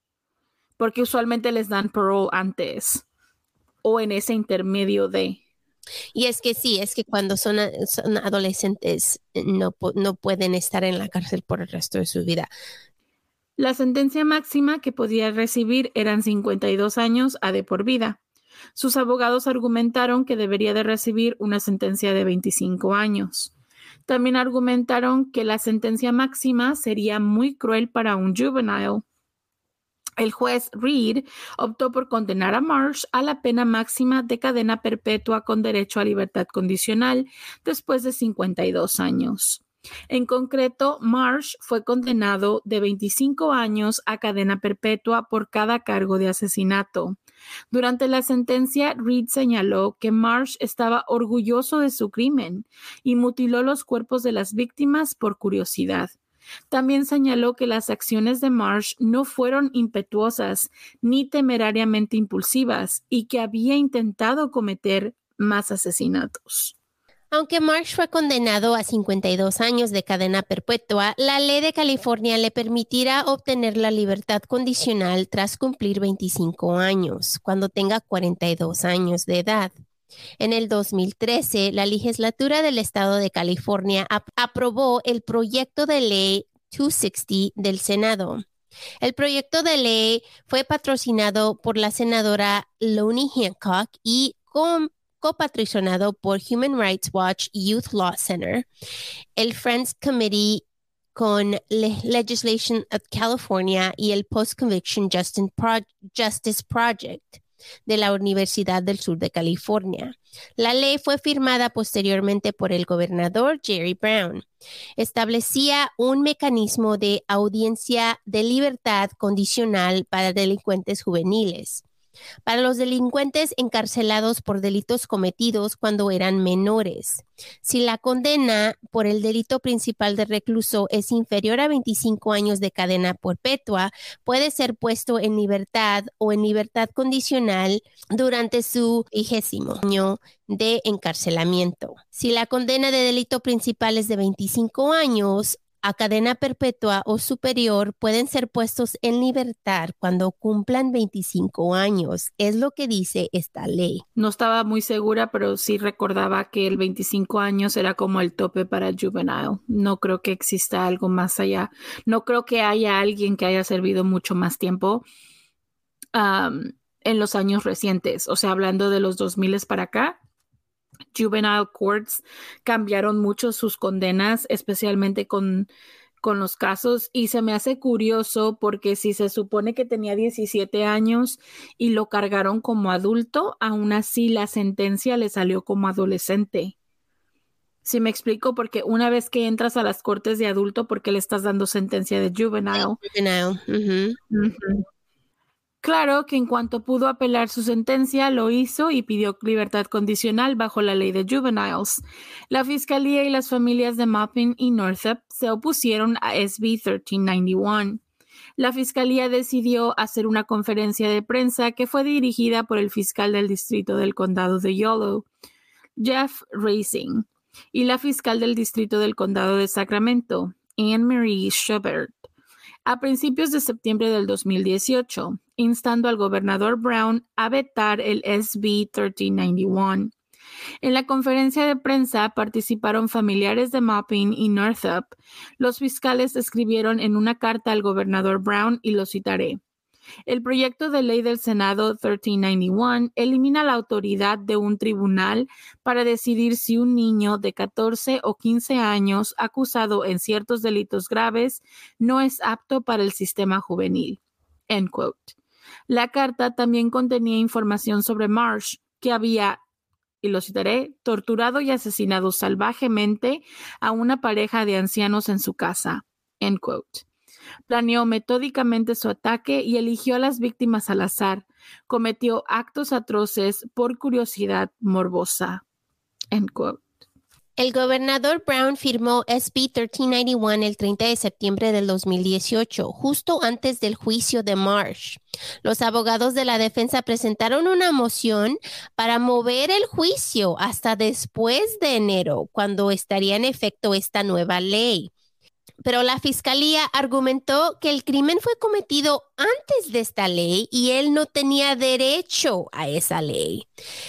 Porque usualmente les dan parole antes o en ese intermedio de. Y es que sí, es que cuando son, son adolescentes no, no pueden estar en la cárcel por el resto de su vida. La sentencia máxima que podía recibir eran 52 años a de por vida. Sus abogados argumentaron que debería de recibir una sentencia de 25 años. También argumentaron que la sentencia máxima sería muy cruel para un juvenile. El juez Reed optó por condenar a Marsh a la pena máxima de cadena perpetua con derecho a libertad condicional después de 52 años. En concreto, Marsh fue condenado de 25 años a cadena perpetua por cada cargo de asesinato. Durante la sentencia, Reed señaló que Marsh estaba orgulloso de su crimen y mutiló los cuerpos de las víctimas por curiosidad. También señaló que las acciones de Marsh no fueron impetuosas ni temerariamente impulsivas y que había intentado cometer más asesinatos. Aunque Marsh fue condenado a 52 años de cadena perpetua, la ley de California le permitirá obtener la libertad condicional tras cumplir 25 años, cuando tenga 42 años de edad. En el 2013, la legislatura del estado de California aprobó el proyecto de ley 260 del Senado. El proyecto de ley fue patrocinado por la senadora Lonnie Hancock y copatrocinado por Human Rights Watch Youth Law Center, el Friends Committee con Legislation of California y el Post Conviction Justice Project de la Universidad del Sur de California. La ley fue firmada posteriormente por el gobernador Jerry Brown. Establecía un mecanismo de audiencia de libertad condicional para delincuentes juveniles para los delincuentes encarcelados por delitos cometidos cuando eran menores. Si la condena por el delito principal de recluso es inferior a 25 años de cadena perpetua, puede ser puesto en libertad o en libertad condicional durante su vigésimo año de encarcelamiento. Si la condena de delito principal es de 25 años, a cadena perpetua o superior pueden ser puestos en libertad cuando cumplan 25 años. Es lo que dice esta ley. No estaba muy segura, pero sí recordaba que el 25 años era como el tope para juvenile. No creo que exista algo más allá. No creo que haya alguien que haya servido mucho más tiempo en los años recientes. O sea, hablando de los 2000 para acá, juvenile courts cambiaron mucho sus condenas, especialmente con, con los casos y se me hace curioso porque si se supone que tenía 17 años y lo cargaron como adulto, aún así la sentencia le salió como adolescente. Si me explico, porque una vez que entras a las cortes de adulto, ¿por qué le estás dando sentencia de juvenile? Juvenile. Claro que en cuanto pudo apelar su sentencia, lo hizo y pidió libertad condicional bajo la ley de juveniles. La fiscalía y las familias de Mappin y Northup se opusieron a SB 1391. La fiscalía decidió hacer una conferencia de prensa que fue dirigida por el fiscal del distrito del condado de Yolo, Jeff Racing, y la fiscal del distrito del condado de Sacramento, Anne Marie Schubert a principios de septiembre del 2018, instando al gobernador Brown a vetar el SB 1391. En la conferencia de prensa participaron familiares de Mappin y Northup. Los fiscales escribieron en una carta al gobernador Brown y lo citaré. El proyecto de ley del Senado 1391 elimina la autoridad de un tribunal para decidir si un niño de 14 o 15 años acusado en ciertos delitos graves no es apto para el sistema juvenil. End quote. La carta también contenía información sobre Marsh, que había, y lo citaré, torturado y asesinado salvajemente a una pareja de ancianos en su casa. Planeó metódicamente su ataque y eligió a las víctimas al azar. Cometió actos atroces por curiosidad morbosa. End quote. El gobernador Brown firmó SB 1391 el 30 de septiembre del 2018, justo antes del juicio de Marsh. Los abogados de la defensa presentaron una moción para mover el juicio hasta después de enero, cuando estaría en efecto esta nueva ley. Pero la fiscalía argumentó que el crimen fue cometido antes de esta ley y él no tenía derecho a esa ley.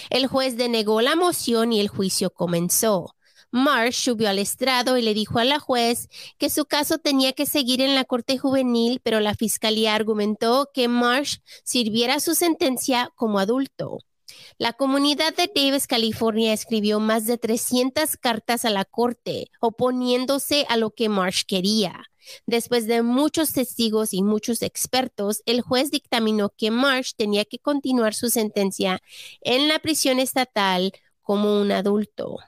El juez denegó la moción y el juicio comenzó. Marsh subió al estrado y le dijo a la juez que su caso tenía que seguir en la corte juvenil, pero la fiscalía argumentó que Marsh sirviera su sentencia como adulto. La comunidad de Davis, California, escribió más de 300 cartas a la corte oponiéndose a lo que Marsh quería. Después de muchos testigos y muchos expertos, el juez dictaminó que Marsh tenía que continuar su sentencia en la prisión estatal como un adulto.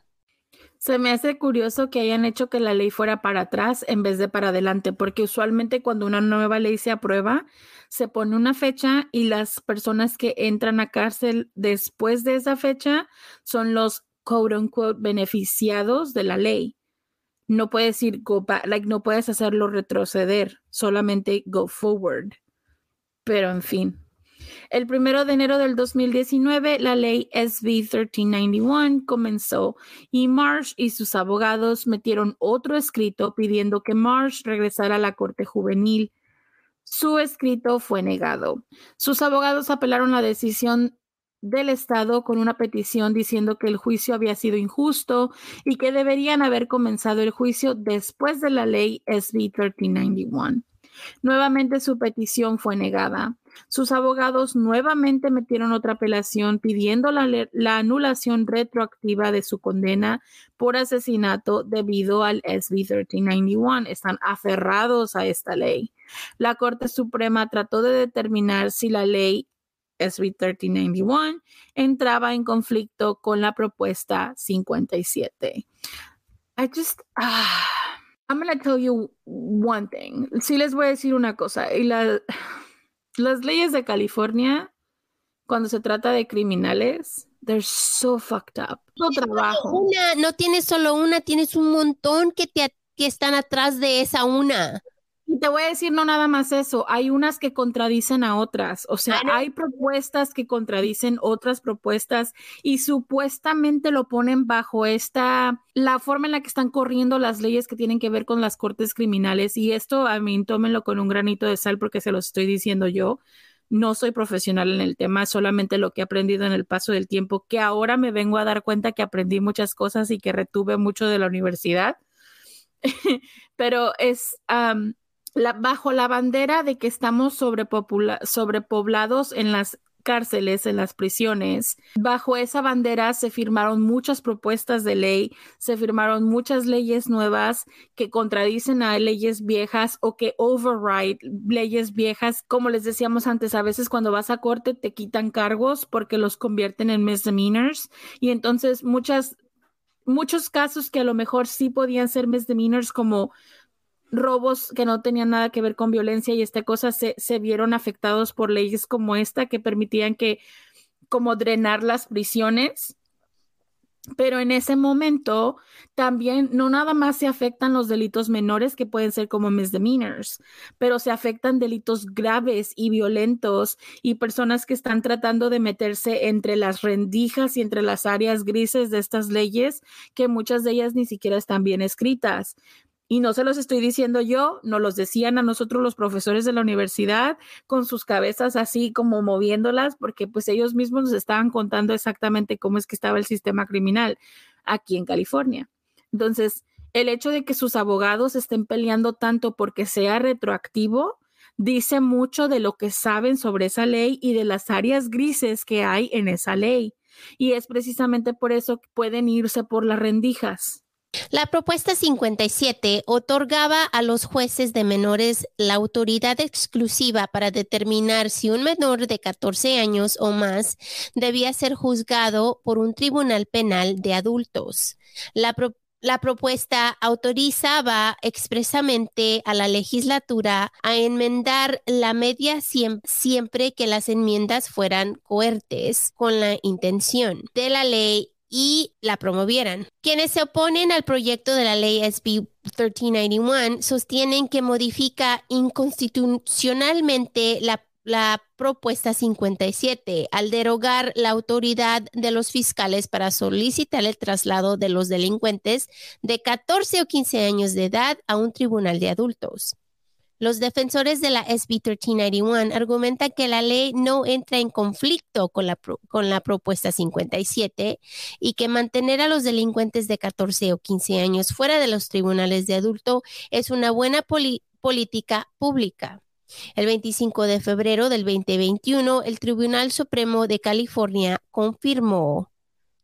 Se me hace curioso que hayan hecho que la ley fuera para atrás en vez de para adelante, porque usualmente cuando una nueva ley se aprueba, se pone una fecha y las personas que entran a cárcel después de esa fecha son los quote unquote beneficiados de la ley. No puedes ir go like no puedes hacerlo retroceder, solamente go forward. Pero en fin. El primero de enero del 2019, la ley SB 1391 comenzó y Marsh y sus abogados metieron otro escrito pidiendo que Marsh regresara a la corte juvenil. Su escrito fue negado. Sus abogados apelaron la decisión del Estado con una petición diciendo que el juicio había sido injusto y que deberían haber comenzado el juicio después de la ley SB 1391. Nuevamente su petición fue negada. Sus abogados nuevamente metieron otra apelación pidiendo la, la, anulación retroactiva de su condena por asesinato debido al SB 1391. Están aferrados a esta ley. La Corte Suprema trató de determinar si la ley SB 1391 entraba en conflicto con la propuesta 57. I just, ah, I'm to tell you one thing. Sí les voy a decir una cosa. Y la, las leyes de California, cuando se trata de criminales, they're so fucked up. No trabajo. Una, no tienes solo una, tienes un montón que, te, que están atrás de esa una. Y te voy a decir no nada más eso, hay unas que contradicen a otras, o sea, hay propuestas que contradicen otras propuestas y supuestamente lo ponen bajo esta, la forma en la que están corriendo las leyes que tienen que ver con las cortes criminales y esto a mí tómenlo con un granito de sal porque se lo estoy diciendo yo. No soy profesional en el tema, solamente lo que he aprendido en el paso del tiempo, que ahora me vengo a dar cuenta que aprendí muchas cosas y que retuve mucho de la universidad. <laughs> Pero es, um, bajo la bandera de que estamos sobrepoblados en las cárceles, en las prisiones. Bajo esa bandera se firmaron muchas propuestas de ley, se firmaron muchas leyes nuevas que contradicen a leyes viejas o que override leyes viejas. Como les decíamos antes, a veces cuando vas a corte te quitan cargos porque los convierten en misdemeanors y entonces muchas muchos casos que a lo mejor sí podían ser misdemeanors como robos que no tenían nada que ver con violencia y esta cosa se, se vieron afectados por leyes como esta que permitían que como drenar las prisiones. Pero en ese momento también no nada más se afectan los delitos menores que pueden ser como misdemeanors, pero se afectan delitos graves y violentos y personas que están tratando de meterse entre las rendijas y entre las áreas grises de estas leyes que muchas de ellas ni siquiera están bien escritas. Y no se los estoy diciendo yo, nos los decían a nosotros los profesores de la universidad con sus cabezas así como moviéndolas, porque pues ellos mismos nos estaban contando exactamente cómo es que estaba el sistema criminal aquí en California. Entonces, el hecho de que sus abogados estén peleando tanto porque sea retroactivo, dice mucho de lo que saben sobre esa ley y de las áreas grises que hay en esa ley. Y es precisamente por eso que pueden irse por las rendijas. La propuesta 57 otorgaba a los jueces de menores la autoridad exclusiva para determinar si un menor de 14 años o más debía ser juzgado por un tribunal penal de adultos. La, propuesta autorizaba expresamente a la legislatura a enmendar la media siempre que las enmiendas fueran coherentes con la intención de la ley y la promovieran. Quienes se oponen al proyecto de la ley SB 1391 sostienen que modifica inconstitucionalmente la, la propuesta 57 al derogar la autoridad de los fiscales para solicitar el traslado de los delincuentes de 14 o 15 años de edad a un tribunal de adultos. Los defensores de la SB 1391 argumentan que la ley no entra en conflicto con la, con la propuesta 57 y que mantener a los delincuentes de 14 o 15 años fuera de los tribunales de adulto es una buena política pública. El 25 de febrero del 2021, el Tribunal Supremo de California confirmó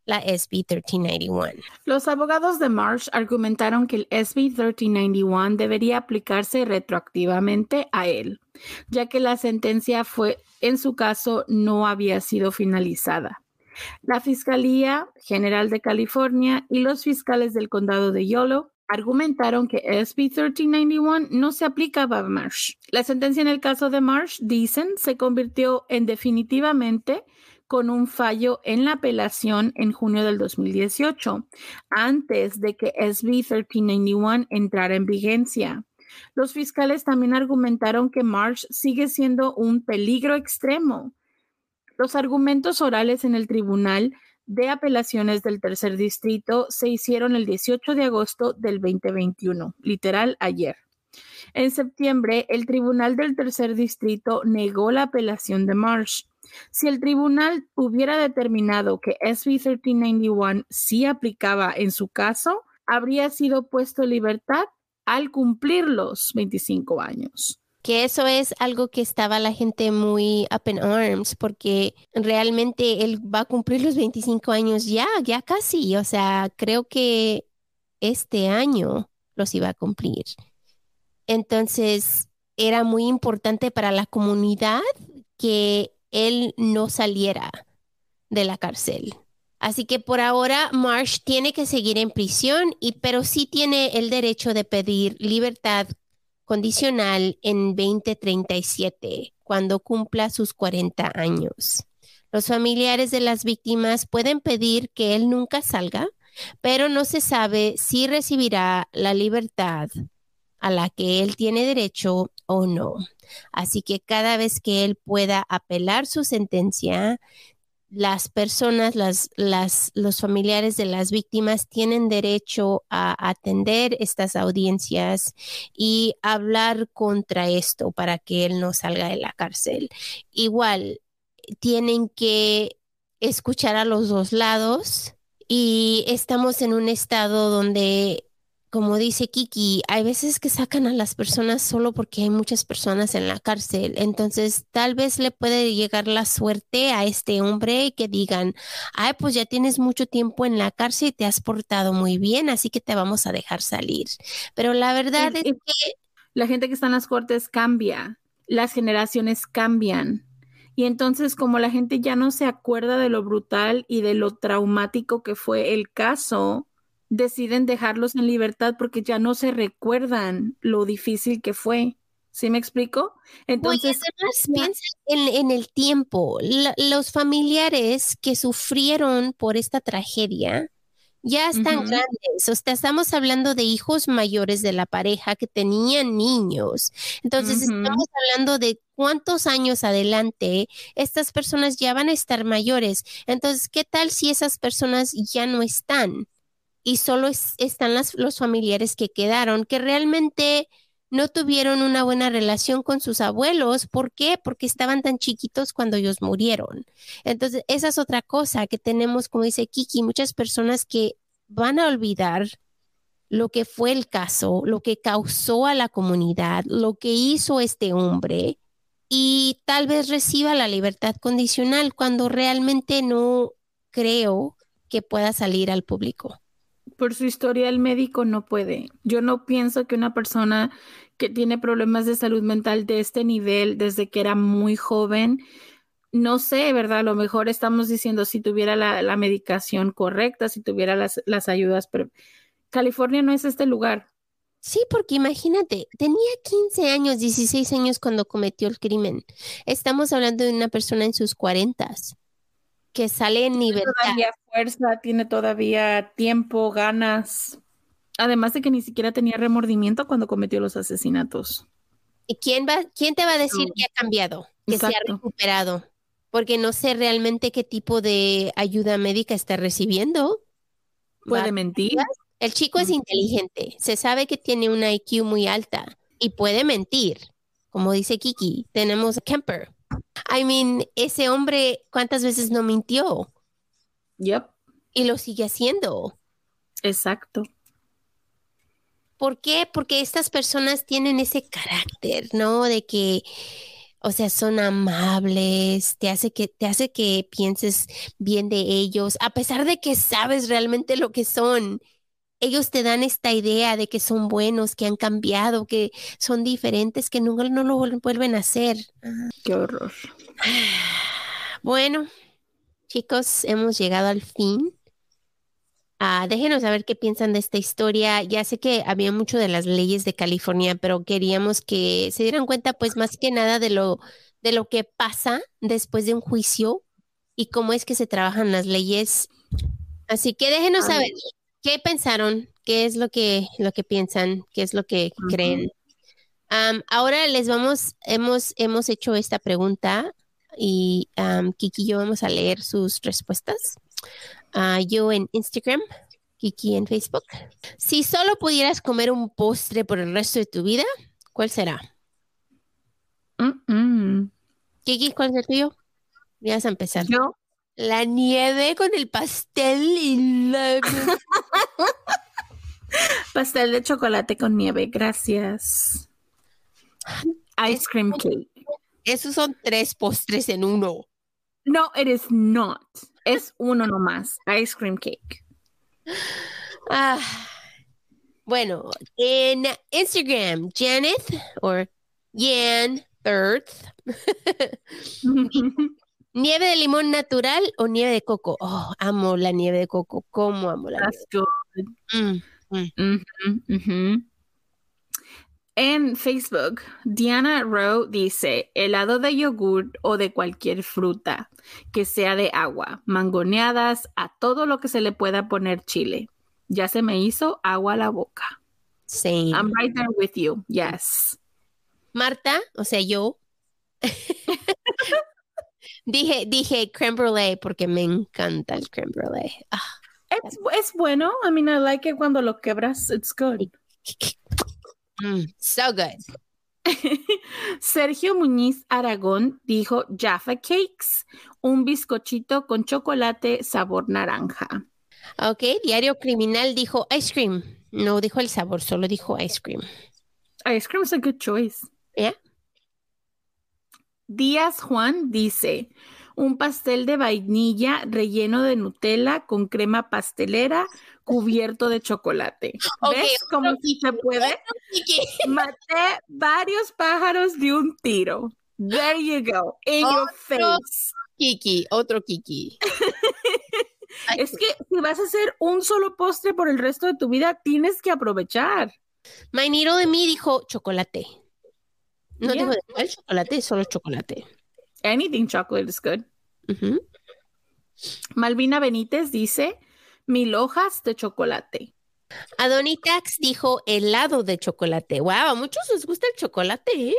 la SB 1391. Los abogados de Marsh argumentaron que el SB 1391 debería aplicarse retroactivamente a él, ya que la sentencia fue, en su caso, no había sido finalizada. La Fiscalía General de California y los fiscales del condado de Yolo argumentaron que SB 1391 no se aplicaba a Marsh. La sentencia en el caso de Marsh, dicen, se convirtió en definitivamente con un fallo en la apelación en junio del 2018, antes de que SB 1391 entrara en vigencia. Los fiscales también argumentaron que Marsh sigue siendo un peligro extremo. Los argumentos orales en el tribunal de apelaciones del tercer distrito se hicieron el 18 de agosto del 2021, literal ayer. En septiembre, el tribunal del tercer distrito negó la apelación de Marsh. Si el tribunal hubiera determinado que SB 1391 sí aplicaba en su caso, habría sido puesto en libertad al cumplir los 25 años. Que eso es algo que estaba la gente muy up in arms porque realmente él va a cumplir los 25 años ya, ya casi. O sea, creo que este año los iba a cumplir. Entonces, era muy importante para la comunidad que él no saliera de la cárcel. Así que por ahora Marsh tiene que seguir en prisión, y, pero sí tiene el derecho de pedir libertad condicional en 2037, cuando cumpla sus 40 años. Los familiares de las víctimas pueden pedir que él nunca salga, pero no se sabe si recibirá la libertad a la que él tiene derecho o no. Así que cada vez que él pueda apelar su sentencia, las personas, las, las, los familiares de las víctimas tienen derecho a atender estas audiencias y hablar contra esto para que él no salga de la cárcel. Igual, tienen que escuchar a los dos lados y estamos en un estado donde como dice Kiki, hay veces que sacan a las personas solo porque hay muchas personas en la cárcel. Entonces, tal vez le puede llegar la suerte a este hombre que digan, ay, pues ya tienes mucho tiempo en la cárcel y te has portado muy bien, así que te vamos a dejar salir. Pero la verdad es que... La gente que está en las cortes cambia, las generaciones cambian. Y entonces, como la gente ya no se acuerda de lo brutal y de lo traumático que fue el caso, deciden dejarlos en libertad porque ya no se recuerdan lo difícil que fue. ¿Sí me explico? Entonces, además, piensa en, el tiempo. los familiares que sufrieron por esta tragedia ya están grandes. O sea, estamos hablando de hijos mayores de la pareja que tenían niños. Entonces, estamos hablando de cuántos años adelante estas personas ya van a estar mayores. Entonces, ¿qué tal si esas personas ya no están? Y solo están los familiares que quedaron, que realmente no tuvieron una buena relación con sus abuelos. ¿Por qué? Porque estaban tan chiquitos cuando ellos murieron. Entonces, esa es otra cosa que tenemos, como dice Kiki, muchas personas que van a olvidar lo que fue el caso, lo que causó a la comunidad, lo que hizo este hombre y tal vez reciba la libertad condicional cuando realmente no creo que pueda salir al público por su historia el médico no puede. Yo no pienso que una persona que tiene problemas de salud mental de este nivel desde que era muy joven, no sé, ¿verdad? A lo mejor estamos diciendo si tuviera la, medicación correcta, si tuviera las, las ayudas, pero California no es este lugar. Sí, porque imagínate, tenía 15 años, 16 años cuando cometió el crimen. Estamos hablando de una persona en sus cuarentas que sale en libertad. Todavía fuerza, tiene todavía tiempo, ganas. Además de que ni siquiera tenía remordimiento cuando cometió los asesinatos. ¿Y quién, va, quién te va a decir que ha cambiado, que se ha recuperado? Porque no sé realmente qué tipo de ayuda médica está recibiendo. Puede mentir. El chico es inteligente, se sabe que tiene una IQ muy alta y puede mentir. Como dice Kiki, tenemos a Kemper, I mean, ese hombre, ¿cuántas veces no mintió? Yep. Y lo sigue haciendo. Exacto. ¿Por qué? Porque estas personas tienen ese carácter, ¿no? De que, o sea, son amables, te hace que, te hace que pienses bien de ellos, a pesar de que sabes realmente lo que son ellos te dan esta idea de que son buenos, que han cambiado, que son diferentes, que nunca no lo vuelven a hacer. Qué horror. <sighs> Bueno, chicos, hemos llegado al fin. Ah, déjenos saber qué piensan de esta historia. Ya sé que había mucho de las leyes de California, pero queríamos que se dieran cuenta, pues, más que nada de lo, de lo que pasa después de un juicio y cómo es que se trabajan las leyes. Así que déjenos saber ¿Qué pensaron? ¿Qué es lo que, lo que piensan? ¿Qué es lo que creen? ahora les vamos, hemos, hemos hecho esta pregunta y Kiki y yo vamos a leer sus respuestas. Ah, yo en Instagram, Kiki en Facebook. Si solo pudieras comer un postre por el resto de tu vida, ¿cuál será? Kiki, ¿cuál es el tuyo? Ya vas a empezar. Yo, la nieve con el pastel y la... <laughs> pastel de chocolate con nieve, gracias. Ice cream cake. Esos son tres postres en uno. No, it is not. Es uno nomás. Ice cream cake. Ah, bueno, en Instagram, Janet or Jan Earth <laughs> <laughs> ¿Nieve de limón natural o nieve de coco? Oh, amo la nieve de coco. ¿Cómo amo la nieve? Mm, mm. En Facebook, Diana Rowe dice, helado de yogur o de cualquier fruta que sea de agua, mangoneadas, a todo lo que se le pueda poner chile. Ya se me hizo agua a la boca. Sí. I'm right there with you. Yes. Marta, o sea, yo. <laughs> Dije, dije creme brulee porque me encanta el creme brulee. Ah. Es, es, bueno. I mean, I like it cuando lo quebras. It's good. Mm, so good. <laughs> Sergio Muñiz Aragón dijo Jaffa Cakes, un bizcochito con chocolate sabor naranja. Ok, Diario Criminal dijo ice cream. No dijo el sabor, solo dijo ice cream. Ice cream is a good choice. Yeah. Díaz Juan dice, un pastel de vainilla relleno de Nutella con crema pastelera cubierto de chocolate. ¿Ves cómo sí se puede? <laughs> Maté varios pájaros de un tiro. There you go, in your face. Kiki, otro Kiki. <laughs> Es que si vas a hacer un solo postre por el resto de tu vida, tienes que aprovechar. My Needle de mí dijo chocolate. No Yeah. cuál chocolate, solo chocolate. Anything chocolate is good. Malvina Benítez dice, mil hojas de chocolate. Adonitax dijo helado de chocolate. Wow, a muchos les gusta el chocolate, ¿eh?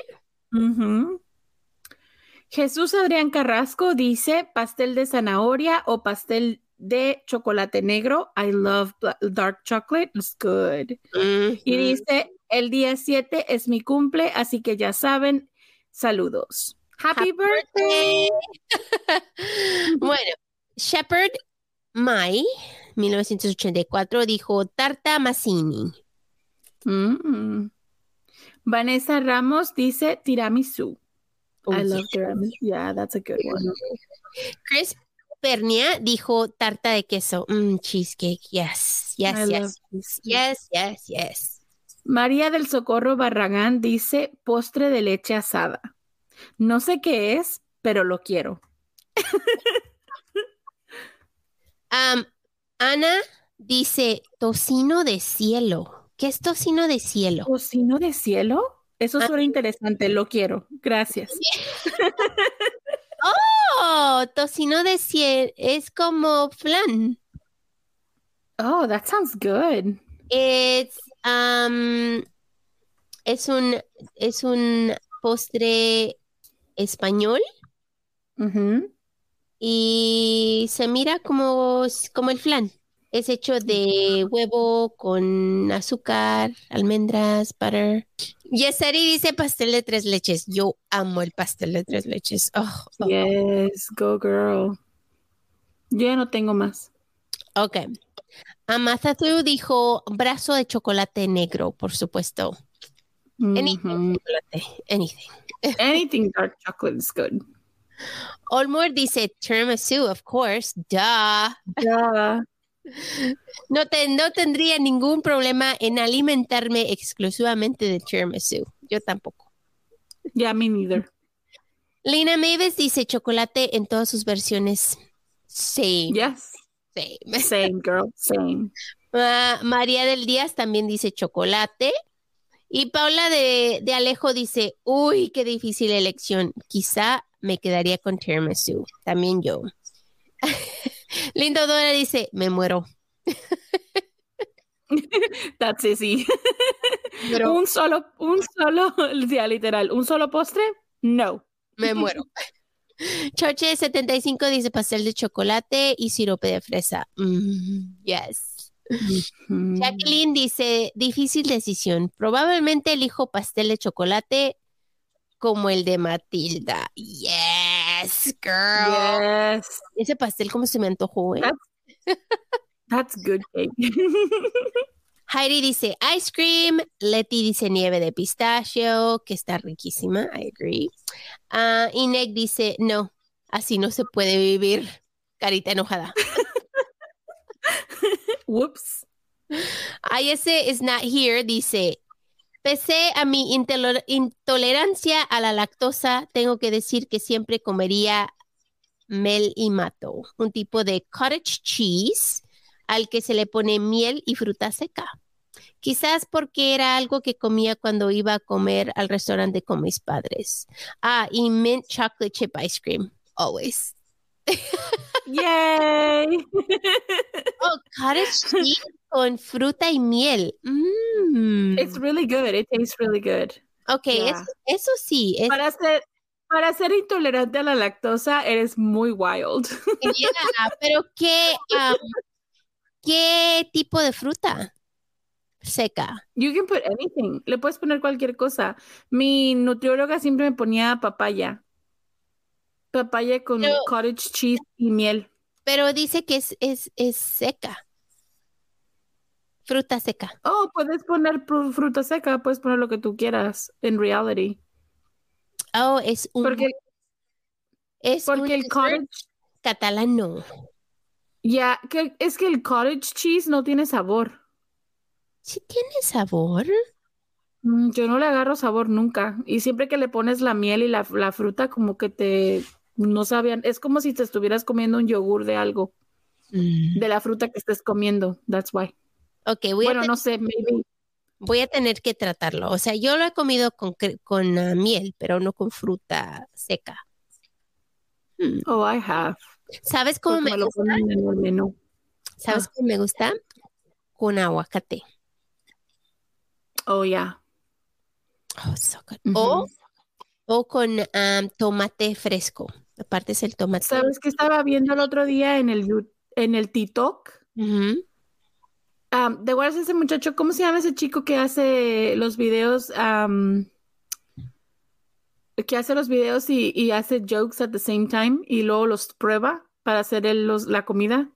Jesús Adrián Carrasco dice pastel de zanahoria o pastel de chocolate negro. I love dark chocolate. It's good. Y dice, el día 7 es mi cumple, así que ya saben, saludos. Happy, Happy birthday. bueno, Shepard Mai, 1984, dijo tarta Mazzini. Mm. Vanessa Ramos dice tiramisu. Oh, I love yeah. tiramisu. Yeah, that's a good one. Chris Pernia dijo tarta de queso. Mm, cheesecake. Yes, yes, I love yes. Yes, yes, yes. María del Socorro Barragán dice postre de leche asada. No sé qué es, pero lo quiero. <laughs> Ana dice tocino de cielo. ¿Qué es tocino de cielo? ¿Tocino de cielo? Eso Ah. suena interesante, lo quiero. Gracias. <laughs> Oh, tocino de cielo es como flan. Oh, that sounds good. It's, um, es un es un postre español y se mira como, como el flan. Es hecho de huevo con azúcar, almendras, butter. Yeseri dice pastel de tres leches. Yo amo el pastel de tres leches. Oh, oh. Yes, go girl. Yo ya no tengo más. Ok. Amathathu dijo brazo de chocolate negro, por supuesto. Anything anything. <laughs> Anything dark chocolate is good. Olmore dice tiramisu, of course. Duh. Yeah. <laughs> No, te- no tendría ningún problema en alimentarme exclusivamente de tiramisu. Yo tampoco. Yeah, me neither. Lina Mavis dice chocolate en todas sus versiones. Same. Yes. Same. <laughs> Same, girl. Same. Ah, María del Díaz también dice chocolate. Y Paula de, de Alejo dice, uy, qué difícil elección. Quizá me quedaría con tiramisu. También yo. <laughs> Lindo Dora dice, me muero. <laughs> That's easy. Pero- un solo, un solo, literal, un solo postre? No. Me muero. Choche 75 dice pastel de chocolate y sirope de fresa. Mm, yes. Mm. Jacqueline dice difícil decisión. Probablemente elijo pastel de chocolate como el de Matilda. Yes, girl. Yes. Ese pastel como se me antojó, ¿eh? That's- That's good cake. <laughs> Heidi dice ice cream. Leti dice nieve de pistachio, que está riquísima. I agree. Ah, y Nick dice no, así no se puede vivir. Carita enojada. <laughs> Whoops. IS is not here dice, pese a mi intolerancia a la lactosa, tengo que decir que siempre comería mel y mato, un tipo de cottage cheese al que se le pone miel y fruta seca. Quizás porque era algo que comía cuando iba a comer al restaurante con mis padres. Ah, y mint chocolate chip ice cream, always. Yay. <laughs> Oh, cottage cheese con fruta y miel. Mm. It's really good. It tastes really good. Ok, Yeah. eso, eso sí, es, Para ser, para ser intolerante a la lactosa, eres muy wild. yeah, pero ¿qué, am, ¿qué tipo de fruta? Seca. You can put anything. Le puedes poner cualquier cosa. Mi nutrióloga siempre me ponía papaya. Papaya con Pero- cottage cheese y miel. Pero dice que es, es, es seca. Fruta seca. Oh, puedes poner fruta seca, puedes poner lo que tú quieras en reality. Oh, es un, Porque, es un porque el dessert cottage, catalano. ya, que es que el cottage cheese no tiene sabor. Sí tiene sabor. Mm, Yo no le agarro sabor nunca. Y siempre que le pones la miel y la, la fruta, como que te, no sabían, es como si te estuvieras comiendo un yogur de algo, Mm. de la fruta que estés comiendo. That's why. Ok, voy, Bueno, a no sé, maybe. voy a tener que tratarlo. O sea, yo lo he comido con, cre- con ah, miel, pero no con fruta seca. Mm. Oh, I have. ¿Sabes cómo Porque me me lo gusta? ponen en el menú. ¿Sabes Ah. cómo me gusta? Con aguacate. Oh, yeah. Oh, so good. O, o con am, tomate fresco. Aparte es el tomate. ¿Sabes qué estaba viendo el otro día en el, en el TikTok? Um, ¿te acuerdas de ese muchacho? ¿Cómo se llama ese chico que hace los videos? am, que hace los videos y, y hace jokes at the same time y luego los prueba para hacer él los, la comida.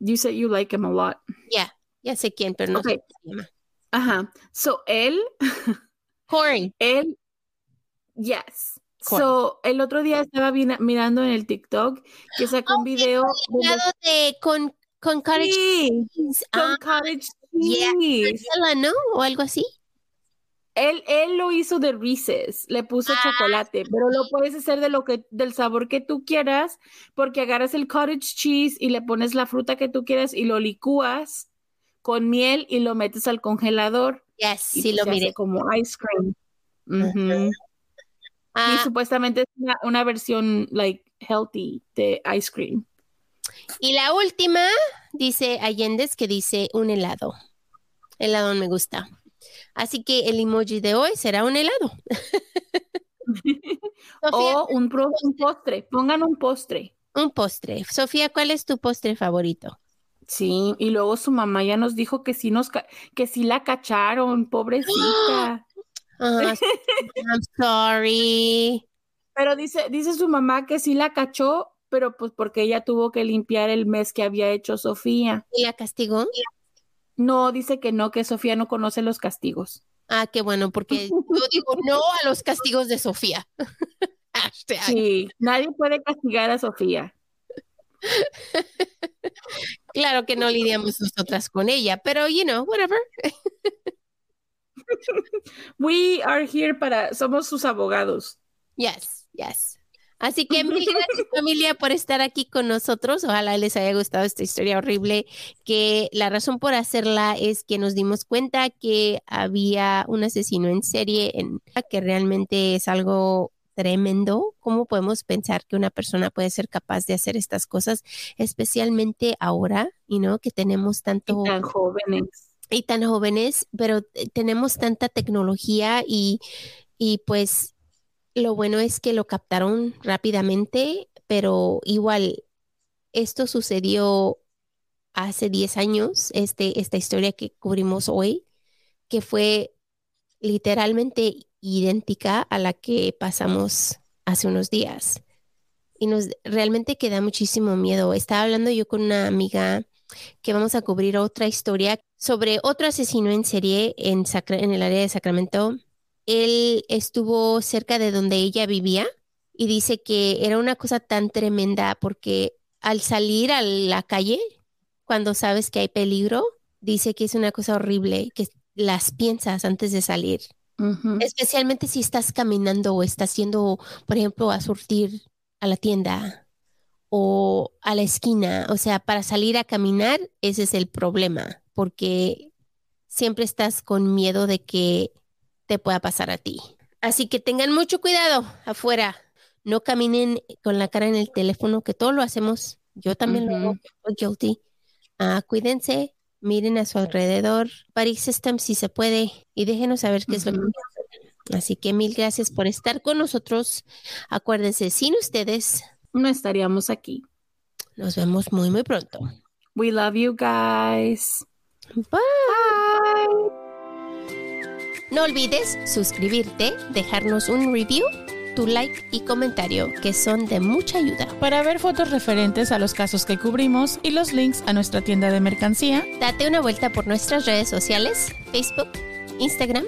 You said you like him a lot. Ya, ya sé quién, pero no sé Ok. Ajá. So él, <laughs> Corey. él, yes. So el otro día estaba mirando en el TikTok que sacó un video Lado de con, con cottage Sí, cheese. con Ah, cottage yeah. cheese. ¿no? O algo así. Él, él lo hizo de Reese's, le puso Ah. chocolate, pero lo puedes hacer de lo que, del sabor que tú quieras, porque agarras el cottage cheese y le pones la fruta que tú quieras y lo licúas con miel y lo metes al congelador Yes, y sí pues lo miré. como ice cream. Ujú. Ah, Y supuestamente es una, una versión like healthy de ice cream. y la última dice Allendez que dice un helado. Helado me gusta. Así que el emoji de hoy será un helado. <laughs> O un, un postre, pongan un postre. un postre. Sofía, ¿cuál es tu postre favorito? Sí, y luego su mamá ya nos dijo que sí nos ca- que sí la cacharon, pobrecita. Ah, I'm sorry. Pero dice, dice su mamá que sí la cachó, pero pues porque ella tuvo que limpiar el mes que había hecho Sofía. ¿Y la castigó? No, dice que no, que Sofía no conoce los castigos. Ah, qué bueno, porque yo digo no a los castigos de Sofía. <laughs> Sí, nadie puede castigar a Sofía. <laughs> Claro que no lidiamos nosotras con ella, pero you know, whatever. <laughs> We are here para, somos sus abogados. Yes, yes. Así que mil gracias <laughs> familia por estar aquí con nosotros. Ojalá les haya gustado esta historia horrible, que la razón por hacerla es que nos dimos cuenta que había un asesino en serie en que realmente es algo tremendo. ¿Cómo podemos pensar que una persona puede ser capaz de hacer estas cosas, especialmente ahora, y no que tenemos tanto Y tan jóvenes. y tan jóvenes, pero eh, tenemos tanta tecnología y, y pues lo bueno es que lo captaron rápidamente, pero igual esto sucedió hace 10 años, este, esta historia que cubrimos hoy, que fue literalmente idéntica a la que pasamos hace unos días. Y nos realmente queda muchísimo miedo. Estaba hablando yo con una amiga que vamos a cubrir otra historia sobre otro asesino en serie en, en el área de Sacramento. Él estuvo cerca de donde ella vivía y dice que era una cosa tan tremenda porque al salir a la calle, cuando sabes que hay peligro, dice que es una cosa horrible, que las piensas antes de salir. Especialmente si estás caminando o estás yendo, por ejemplo, a surtir a la tienda o a la esquina. O sea, para salir a caminar, ese es el problema, porque siempre estás con miedo de que te pueda pasar a ti. Así que tengan mucho cuidado afuera. No caminen con la cara en el teléfono, que todo lo hacemos. Yo también lo hago, guilty. Ah, cuídense, miren a su alrededor, Party System si se puede y déjenos saber qué es lo que. Así que mil gracias por estar con nosotros. Acuérdense, sin ustedes, No estaríamos aquí. nos vemos muy, muy pronto. We love you guys. Bye. Bye. No olvides suscribirte, dejarnos un review. Tu like y comentario que son de mucha ayuda. Para ver fotos referentes a los casos que cubrimos y los links a nuestra tienda de mercancía, Date una vuelta por nuestras redes sociales, Facebook, Instagram,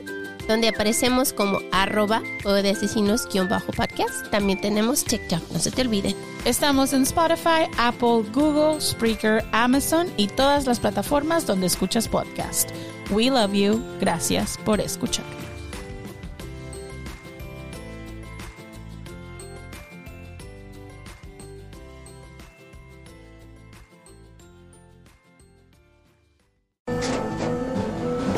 donde aparecemos como arroba o de asesinos-podcast. También tenemos TikTok, no se te olvide. estamos en Spotify, Apple, Google, Spreaker, Amazon y todas las plataformas donde escuchas podcast. We love you. Gracias por escuchar.